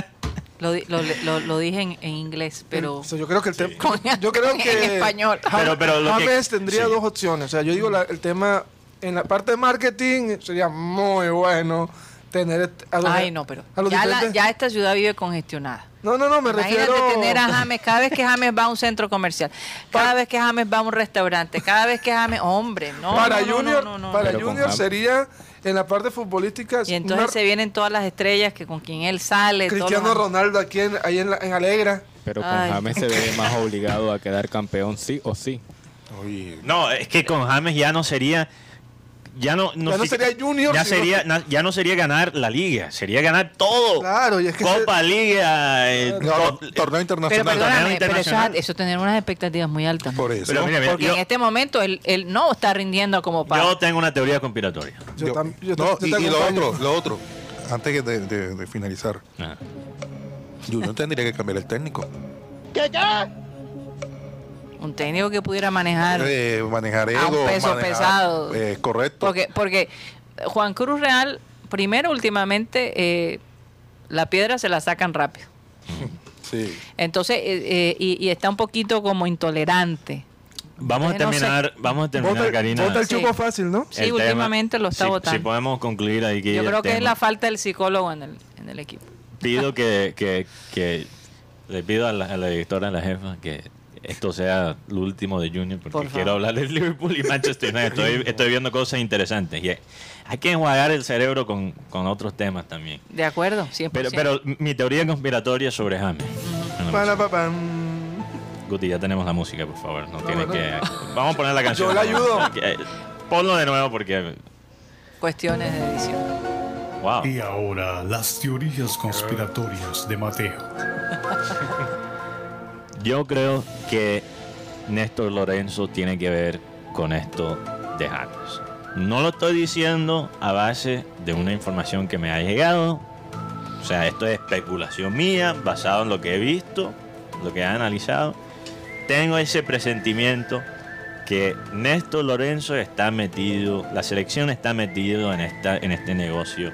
Lo, lo, lo- lo dije en, en inglés, pero... O sea, yo creo que el tema. Con- Yo creo en que. español. Jam- Pero- pero lo que- James tendría sí. dos opciones. O sea, yo digo la- el tema. En la parte de marketing sería muy bueno tener a los, Ay, no, pero a los ya, la- ya esta ciudad vive congestionada. No, no, no, me Imagínate refiero. tener a James, cada vez que James va a un centro comercial, cada vez que James va a un restaurante, cada vez que James, hombre, no. para no, Junior, no, no, no. para Junior sería en la parte futbolística. Y entonces una- se vienen todas las estrellas que con quien él sale. todos Cristiano los- Ronaldo aquí en, ahí en, la- en Alegra. Pero con Ay. James se ve más obligado a quedar campeón sí o sí. Oye, No, es que con James ya no sería. Ya no, Ya no si- sería Junior, Ya, sino- sería, na- ya no sería ganar la liga, sería ganar todo. Claro, y es que Copa, Liga, eh, no, to- torneo Pero internacional. torneo perdóname, pero eso, tener unas expectativas muy altas. Por eso. Pero mira, mira, Porque yo, en este momento él, él no está rindiendo como para. yo tengo una teoría conspiratoria. Yo Yo- tam- yo te- no, yo y, lo otro, lo otro, antes de, de- de finalizar, Ajá. Junior tendría que cambiar el técnico. Un técnico que pudiera manejar. Eh, manejar A un ego, peso manejar- pesado. eh, correcto. Porque, porque Juan Cruz Real, primero, últimamente, eh, la piedra se la sacan rápido. Sí. Entonces, eh, eh, y, y está un poquito como intolerante. Vamos a Yo no sé. terminar, vamos a terminar, Bota, Karina. bota el Sí. chupo fácil, ¿no? Sí, el tema. últimamente lo está Si- votando. Si podemos concluir ahí que Yo creo que es la falta del psicólogo en el, en el equipo. pido que, que, que le pido a la, a la directora, a la jefa, que esto sea lo último de Junior, porque Por quiero hablar de Liverpool y Manchester United. Estoy, estoy viendo cosas interesantes y hay, que enjuagar el cerebro con, con otros temas también. ¿De acuerdo? 100%. Pero, pero mi teoría conspiratoria sobre James. Guti, ya tenemos la música, por favor. No, tienes bueno. que. Vamos a poner la canción. Yo le ayudo. Eh, Ponlo de nuevo porque. Cuestiones de edición. Wow. Y ahora las teorías conspiratorias de Mateo. Yo creo que Néstor Lorenzo tiene que ver con esto de. No lo estoy diciendo a base de una información que me ha llegado. O sea, esto es especulación mía, basado en lo que he visto, lo que he analizado. Tengo ese presentimiento que Néstor Lorenzo está metido, la selección está metido en, esta, en este negocio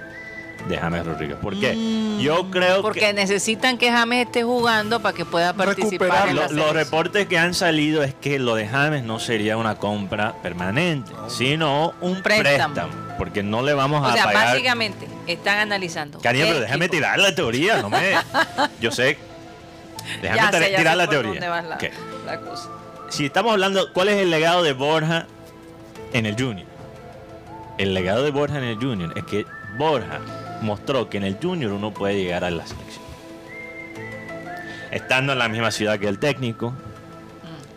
de James Rodríguez. ¿Por qué? Mm, Yo creo Porque que... necesitan que James esté jugando para que pueda participar en la Lo- los reportes que han salido es que lo de James no sería una compra permanente, sino un préstamo. préstamo. porque no le vamos O a sea, pagar. básicamente están analizando. Cariño, pero déjame equipo- tirar la teoría, no me. Yo sé. Déjame Ya sé, tir- ya tirar sé la por teoría. dónde va la, Ok. la cosa. Si estamos hablando, ¿cuál es el legado de Borja en el Junior? El legado de Borja en el Junior es que Borja mostró que en el Junior uno puede llegar a la selección. Estando en la misma ciudad que el técnico,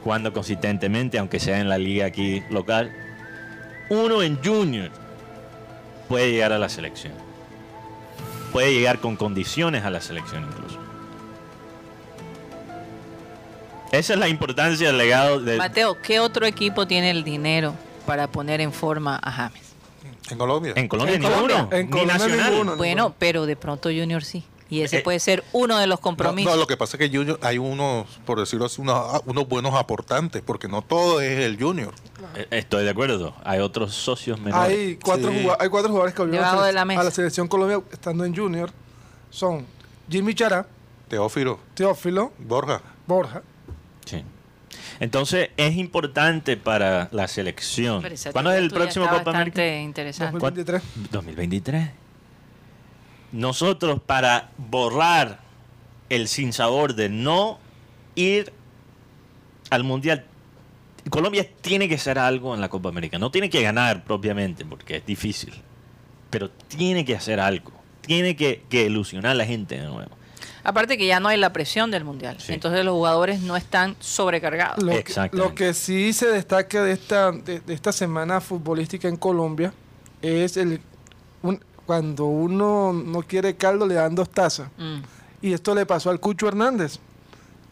jugando consistentemente, aunque sea en la liga aquí local, uno en Junior puede llegar a la selección. Puede llegar con condiciones a la selección incluso. Esa es la importancia del legado de, Mateo, ¿qué otro equipo tiene el dinero para poner en forma a James? En Colombia. En Colombia En ninguno. Colombia. En ni Colombia nacional. ninguno. Bueno, pero de pronto Junior sí. Y ese Eh, puede ser uno de los compromisos. no, lo que pasa es que Junior, hay unos, por decirlo así, unos, unos buenos aportantes, porque no todo es el Junior. Eh, Estoy de acuerdo. Hay otros socios menores. Hay cuatro, Sí. hay cuatro jugadores que volvieron a, la de la selec- mesa. a la selección Colombia estando en Junior. Son Jimmy Chará, Teófilo, Teófilo, Borja. Borja. Entonces es importante para la selección. ¿Cuándo es el próximo está Copa América? interesante. 2023. 2023. Nosotros para borrar el sinsabor de no ir al Mundial, Colombia tiene que hacer algo en la Copa América. No tiene que ganar propiamente porque es difícil, pero tiene que hacer algo. Tiene que, que ilusionar a la gente de nuevo. Aparte que ya no hay la presión del mundial. Sí. Entonces los jugadores no están sobrecargados. Lo que, Exactamente. lo que sí se destaca de esta, de, de esta semana futbolística en Colombia es el un- cuando uno no quiere caldo le dan dos tazas. Mm. Y esto le pasó al Cucho Hernández,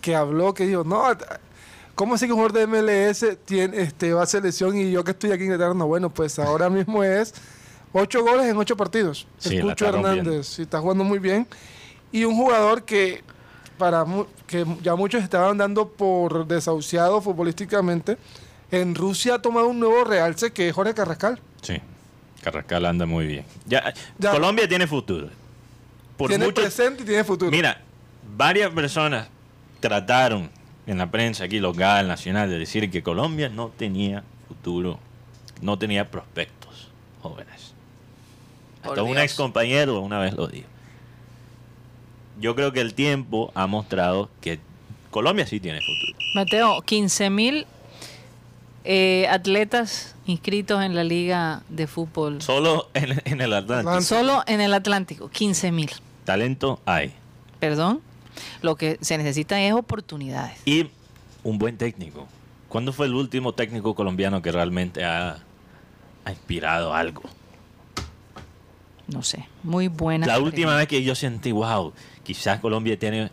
que habló, que dijo, no, ¿cómo así que un jugador de MLS tiene, este, va a selección y yo que estoy aquí en Inglaterra? No, bueno, pues ahora mismo es ocho goles en ocho partidos. Sí, el Cucho. Hernández, sí, está jugando muy bien. Y un jugador que para mu- que ya muchos estaban dando por desahuciados futbolísticamente, en Rusia ha tomado un nuevo realce que es Jorge Carrascal. Sí, Carrascal anda muy bien. Ya, Ya. Colombia tiene futuro. Por tiene mucho- presente y tiene futuro. Mira, varias personas trataron en la prensa aquí local, nacional, de decir que Colombia no tenía futuro, no tenía prospectos jóvenes. Por Hasta un ex compañero una vez lo dijo. Yo creo que el tiempo ha mostrado que Colombia sí tiene futuro. Mateo, 15 mil eh, atletas inscritos en la liga de fútbol. Solo en, en el Atlántico. Atlántico. Solo en el Atlántico, 15 mil. Talento hay. Perdón. Lo que se necesitan es oportunidades. Y un buen técnico. ¿Cuándo fue el último técnico colombiano que realmente ha, ha inspirado algo? No sé, muy buena. La última vez que yo sentí, wow, quizás Colombia tiene.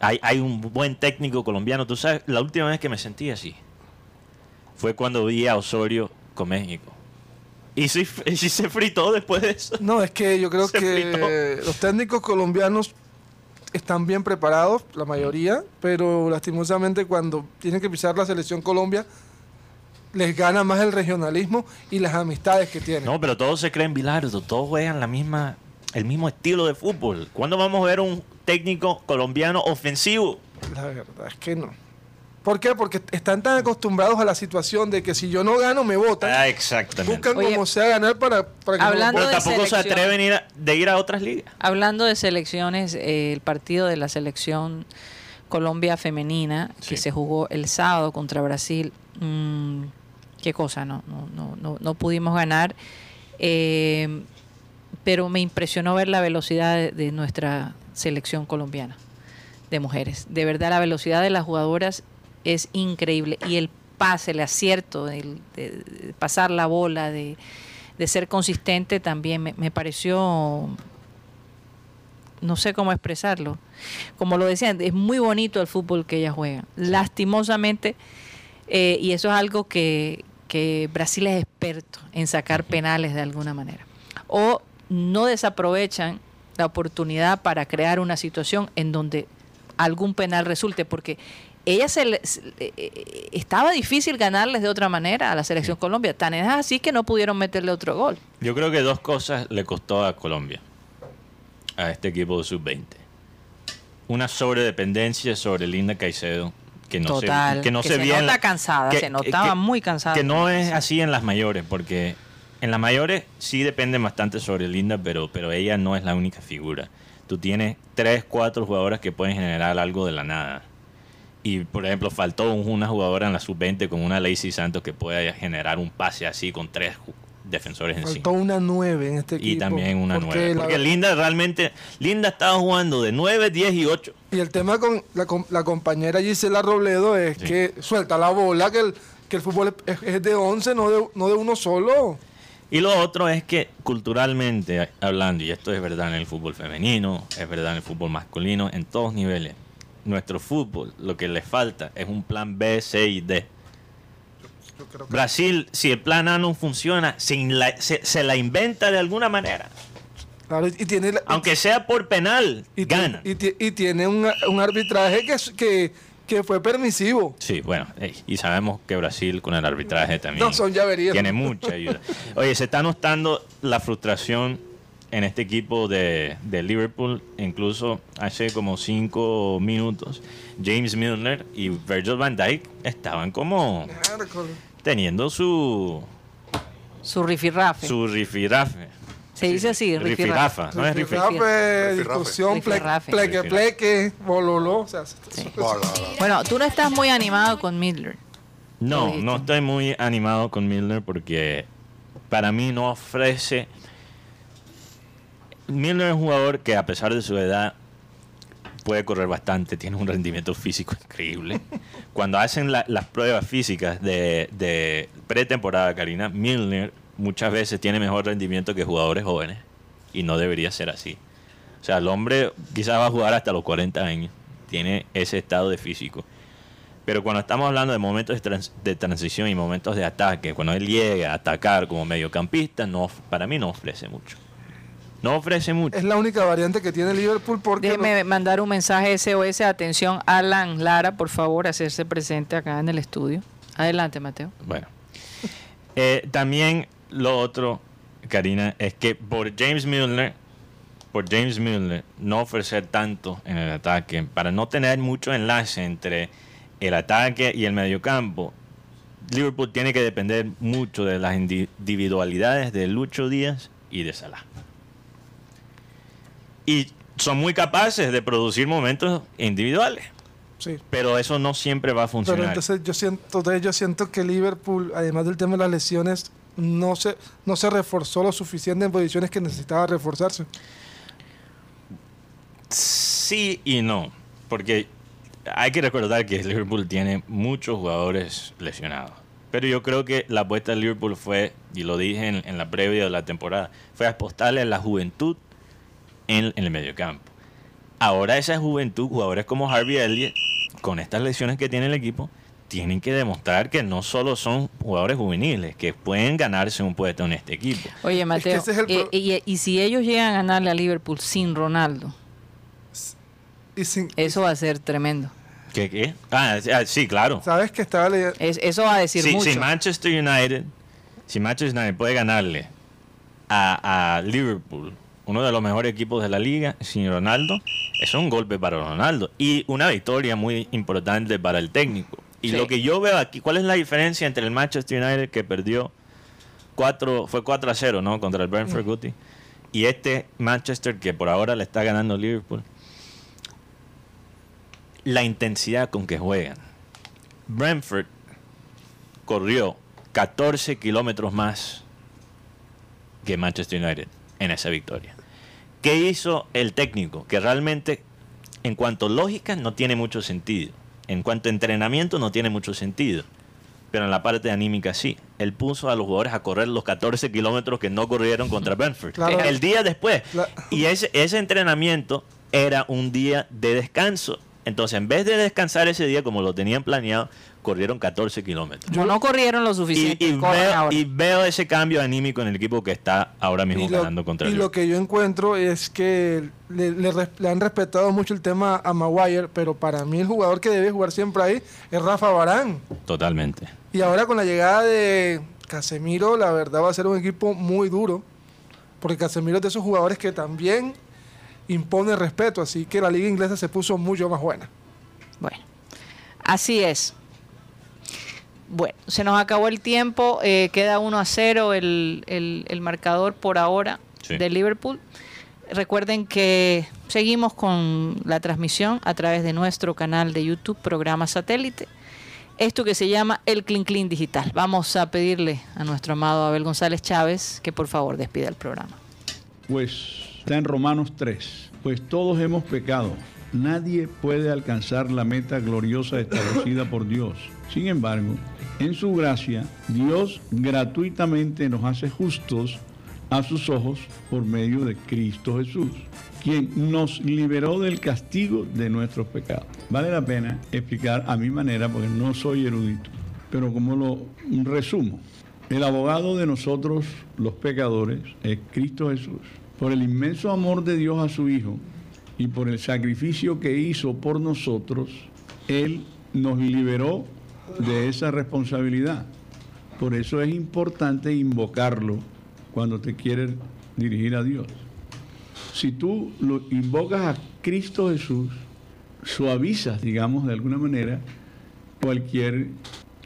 Hay, hay un buen técnico colombiano. Tú sabes, la última vez que me sentí así fue cuando vi a Osorio con México. Y sí, se fritó después de eso. No, es que yo creo Se que los técnicos colombianos están bien preparados, la mayoría, pero lastimosamente cuando tienen que pisar la selección Colombia, les gana más el regionalismo y las amistades que tienen. No, pero todos se creen bilardo, todos juegan la misma, el mismo estilo de fútbol. ¿Cuándo vamos a ver un técnico colombiano ofensivo? La verdad es que no. ¿Por qué? Porque están tan acostumbrados a la situación de que si yo no gano, me votan. Ah, exactamente. Buscan Oye, como sea ganar para, para que no hablando Pero de tampoco se atreven a ir a- de ir a otras ligas. Hablando de selecciones, eh, el partido de la selección Colombia femenina que se jugó el sábado contra Brasil, mm, qué cosa, no, no, no, no, no pudimos ganar, eh, pero me impresionó ver la velocidad de, de nuestra selección colombiana de mujeres. De verdad, la velocidad de las jugadoras es increíble y el pase, el acierto, el- de, de pasar la bola, de, de ser consistente también me, me pareció no sé cómo expresarlo. Como lo decían, es muy bonito el fútbol que ellas juegan. Lastimosamente, eh, y eso es algo que, que Brasil es experto en sacar penales de alguna manera. O no desaprovechan la oportunidad para crear una situación en donde algún penal resulte, porque ella se le- eh, eh, estaba difícil ganarles de otra manera a la selección Colombia. Tan es así que no pudieron meterle otro gol. Yo creo que dos cosas le costó a Colombia, a este equipo de sub-20. Una sobredependencia sobre Linda Caicedo, que no Total, se, que no que se, nota cansada, se notaba muy cansada. Que no es así en las mayores, porque en las mayores sí depende bastante sobre Linda, pero, pero ella no es la única figura. Tú tienes tres, cuatro jugadoras que pueden generar algo de la nada. Y, por ejemplo, faltó un- una jugadora en la sub-20 con una Lacey Santos que pueda generar un pase así con tres defensores encima. Faltó una 9 en este equipo. Y también una porque 9. la- Porque Linda realmente, Linda estaba jugando de 9, 10 y 8. Y el tema con la, com- la compañera Gisela Robledo es Sí. que suelta la bola, que el, que el fútbol es, es de 11, no de, no de uno solo. Y lo otro es que culturalmente hablando, y esto es verdad en el fútbol femenino, es verdad en el fútbol masculino, en todos niveles, nuestro fútbol lo que le falta es un plan B, C y D. Brasil, si el plan A no funciona, se, la- se- se la inventa de alguna manera. Claro, y, tiene, la- Aunque sea por penal, y, gana. y ti- y tiene un, un arbitraje que, que fue permisivo. Sí, bueno, y sabemos que Brasil con el arbitraje también No son llaverías. tiene mucha ayuda. Oye, se está notando la frustración en este equipo de, de Liverpool, incluso hace como cinco minutos, James Milner y Virgil van Dijk estaban como teniendo su, Su rifirrafe. su rifirafe. Se dice así, rifirrafe. Rifirafa, no es. Rifirrafe, discusión, pleque, pleque, bololó. O sea, Sí. Hola. Bueno, tú no estás muy animado con Midler. No, no estoy muy animado con Milner porque para mí no ofrece. Milner es un jugador que a pesar de su edad puede correr bastante, tiene un rendimiento físico increíble. Cuando hacen la- las pruebas físicas de, de pretemporada, Karina, Milner muchas veces tiene mejor rendimiento que jugadores jóvenes y no debería ser así. O sea, el hombre quizás va a jugar hasta los 40 años, tiene ese estado de físico. Pero cuando estamos hablando de momentos de, trans- de transición y momentos de ataque, cuando él llega a atacar como mediocampista, no, para mí no ofrece mucho. No ofrece mucho. Es la única variante que tiene Liverpool porque Déjeme mandar un mensaje SOS. Atención, Alan Lara, por favor, hacerse presente acá en el estudio. Adelante, Mateo. Bueno. Eh, también lo otro, Karina, es que por James Milner, por James Milner, no ofrecer tanto en el ataque, para no tener mucho enlace entre el ataque y el mediocampo, Liverpool tiene que depender mucho de las individualidades de Lucho Díaz y de Salah. Y son muy capaces de producir momentos individuales. Sí. Pero eso no siempre va a funcionar. Pero entonces yo siento, entonces yo siento que Liverpool, además del tema de las lesiones, no se, no se reforzó lo suficiente en posiciones que necesitaba reforzarse. Sí y no, porque hay que recordar que Liverpool tiene muchos jugadores lesionados. Pero yo creo que la apuesta de Liverpool fue, y lo dije en, la previa de la temporada, fue apostarle a la juventud en, en el mediocampo. Ahora esa juventud, jugadores como Harvey Elliott, con estas lesiones que tiene el equipo, tienen que demostrar que no solo son jugadores juveniles, que pueden ganarse un puesto en este equipo. Oye, Mateo, es el eh, y, y si ellos llegan a ganarle a Liverpool sin Ronaldo, Y sin, eso va a ser tremendo. ¿Qué? qué? Ah, ah, sí, claro. ¿Sabes que estaba leyendo? Es- eso va a decir Si, mucho. si Manchester United, si Manchester United puede ganarle a, a Liverpool, uno de los mejores equipos de la liga, sin Ronaldo, eso es un golpe para Ronaldo y una victoria muy importante para el técnico. Y Sí. lo que yo veo aquí, ¿cuál es la diferencia entre el Manchester United que perdió 4, fue 4 a 0, ¿no? Contra el Brentford Guti, y este Manchester que por ahora le está ganando Liverpool? La intensidad con que juegan. Brentford corrió 14 kilómetros más que Manchester United en esa victoria. ¿Qué hizo el técnico? Que realmente, en cuanto a lógica, no tiene mucho sentido. En cuanto a entrenamiento, no tiene mucho sentido. Pero en la parte anímica sí. Él puso a los jugadores a correr los 14 kilómetros que no corrieron contra Brentford. Claro. El día después. Y ese, ese entrenamiento era un día de descanso. Entonces, en vez de descansar ese día como lo tenían planeado, corrieron 14 kilómetros. no, no corrieron lo Y, suficiente. y veo, ahora. y veo ese cambio anímico en el equipo que está ahora mismo Y lo, ganando contra y el lo que yo encuentro es que le, le han respetado mucho el tema a Maguire, pero para mí el jugador que debe jugar siempre ahí es Rafa Barán. Totalmente. Y ahora con la llegada de Casemiro, la verdad va a ser un equipo muy duro, porque Casemiro es de esos jugadores que también impone respeto, así que la liga inglesa se puso mucho más buena. Bueno, así es. Bueno, se nos acabó el tiempo, eh, queda 1 a 0 el, el- el marcador por ahora Sí. de Liverpool. Recuerden que seguimos con la transmisión a través de nuestro canal de YouTube, programa satélite. Esto que se llama el Clean Clean Digital. Vamos a pedirle a nuestro amado Abel González Chávez que por favor despida el programa. Pues está en Romanos 3. Pues todos hemos pecado. Nadie puede alcanzar la meta gloriosa establecida por Dios. Sin embargo, en su gracia, Dios gratuitamente nos hace justos a sus ojos por medio de Cristo Jesús, quien nos liberó del castigo de nuestros pecados. Vale la pena explicar a mi manera, porque no soy erudito, pero como lo resumo. El abogado de nosotros, los pecadores, es Cristo Jesús. Por el inmenso amor de Dios a su Hijo y por el sacrificio que hizo por nosotros, Él nos liberó de esa responsabilidad. Por eso es importante invocarlo cuando te quieres dirigir a Dios. Si tú lo invocas a Cristo Jesús, suavizas, digamos, de alguna manera, cualquier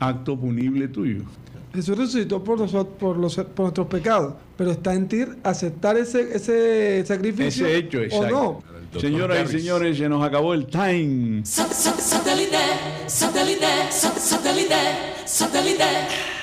acto punible tuyo. Jesús resucitó por, nosotros, por, los, por nuestros pecados, pero está en ti aceptar ese, ese sacrificio Ese hecho, o exacto. no. Señoras y señores, se nos acabó el time. Satellite, satellite, satellite, satellite.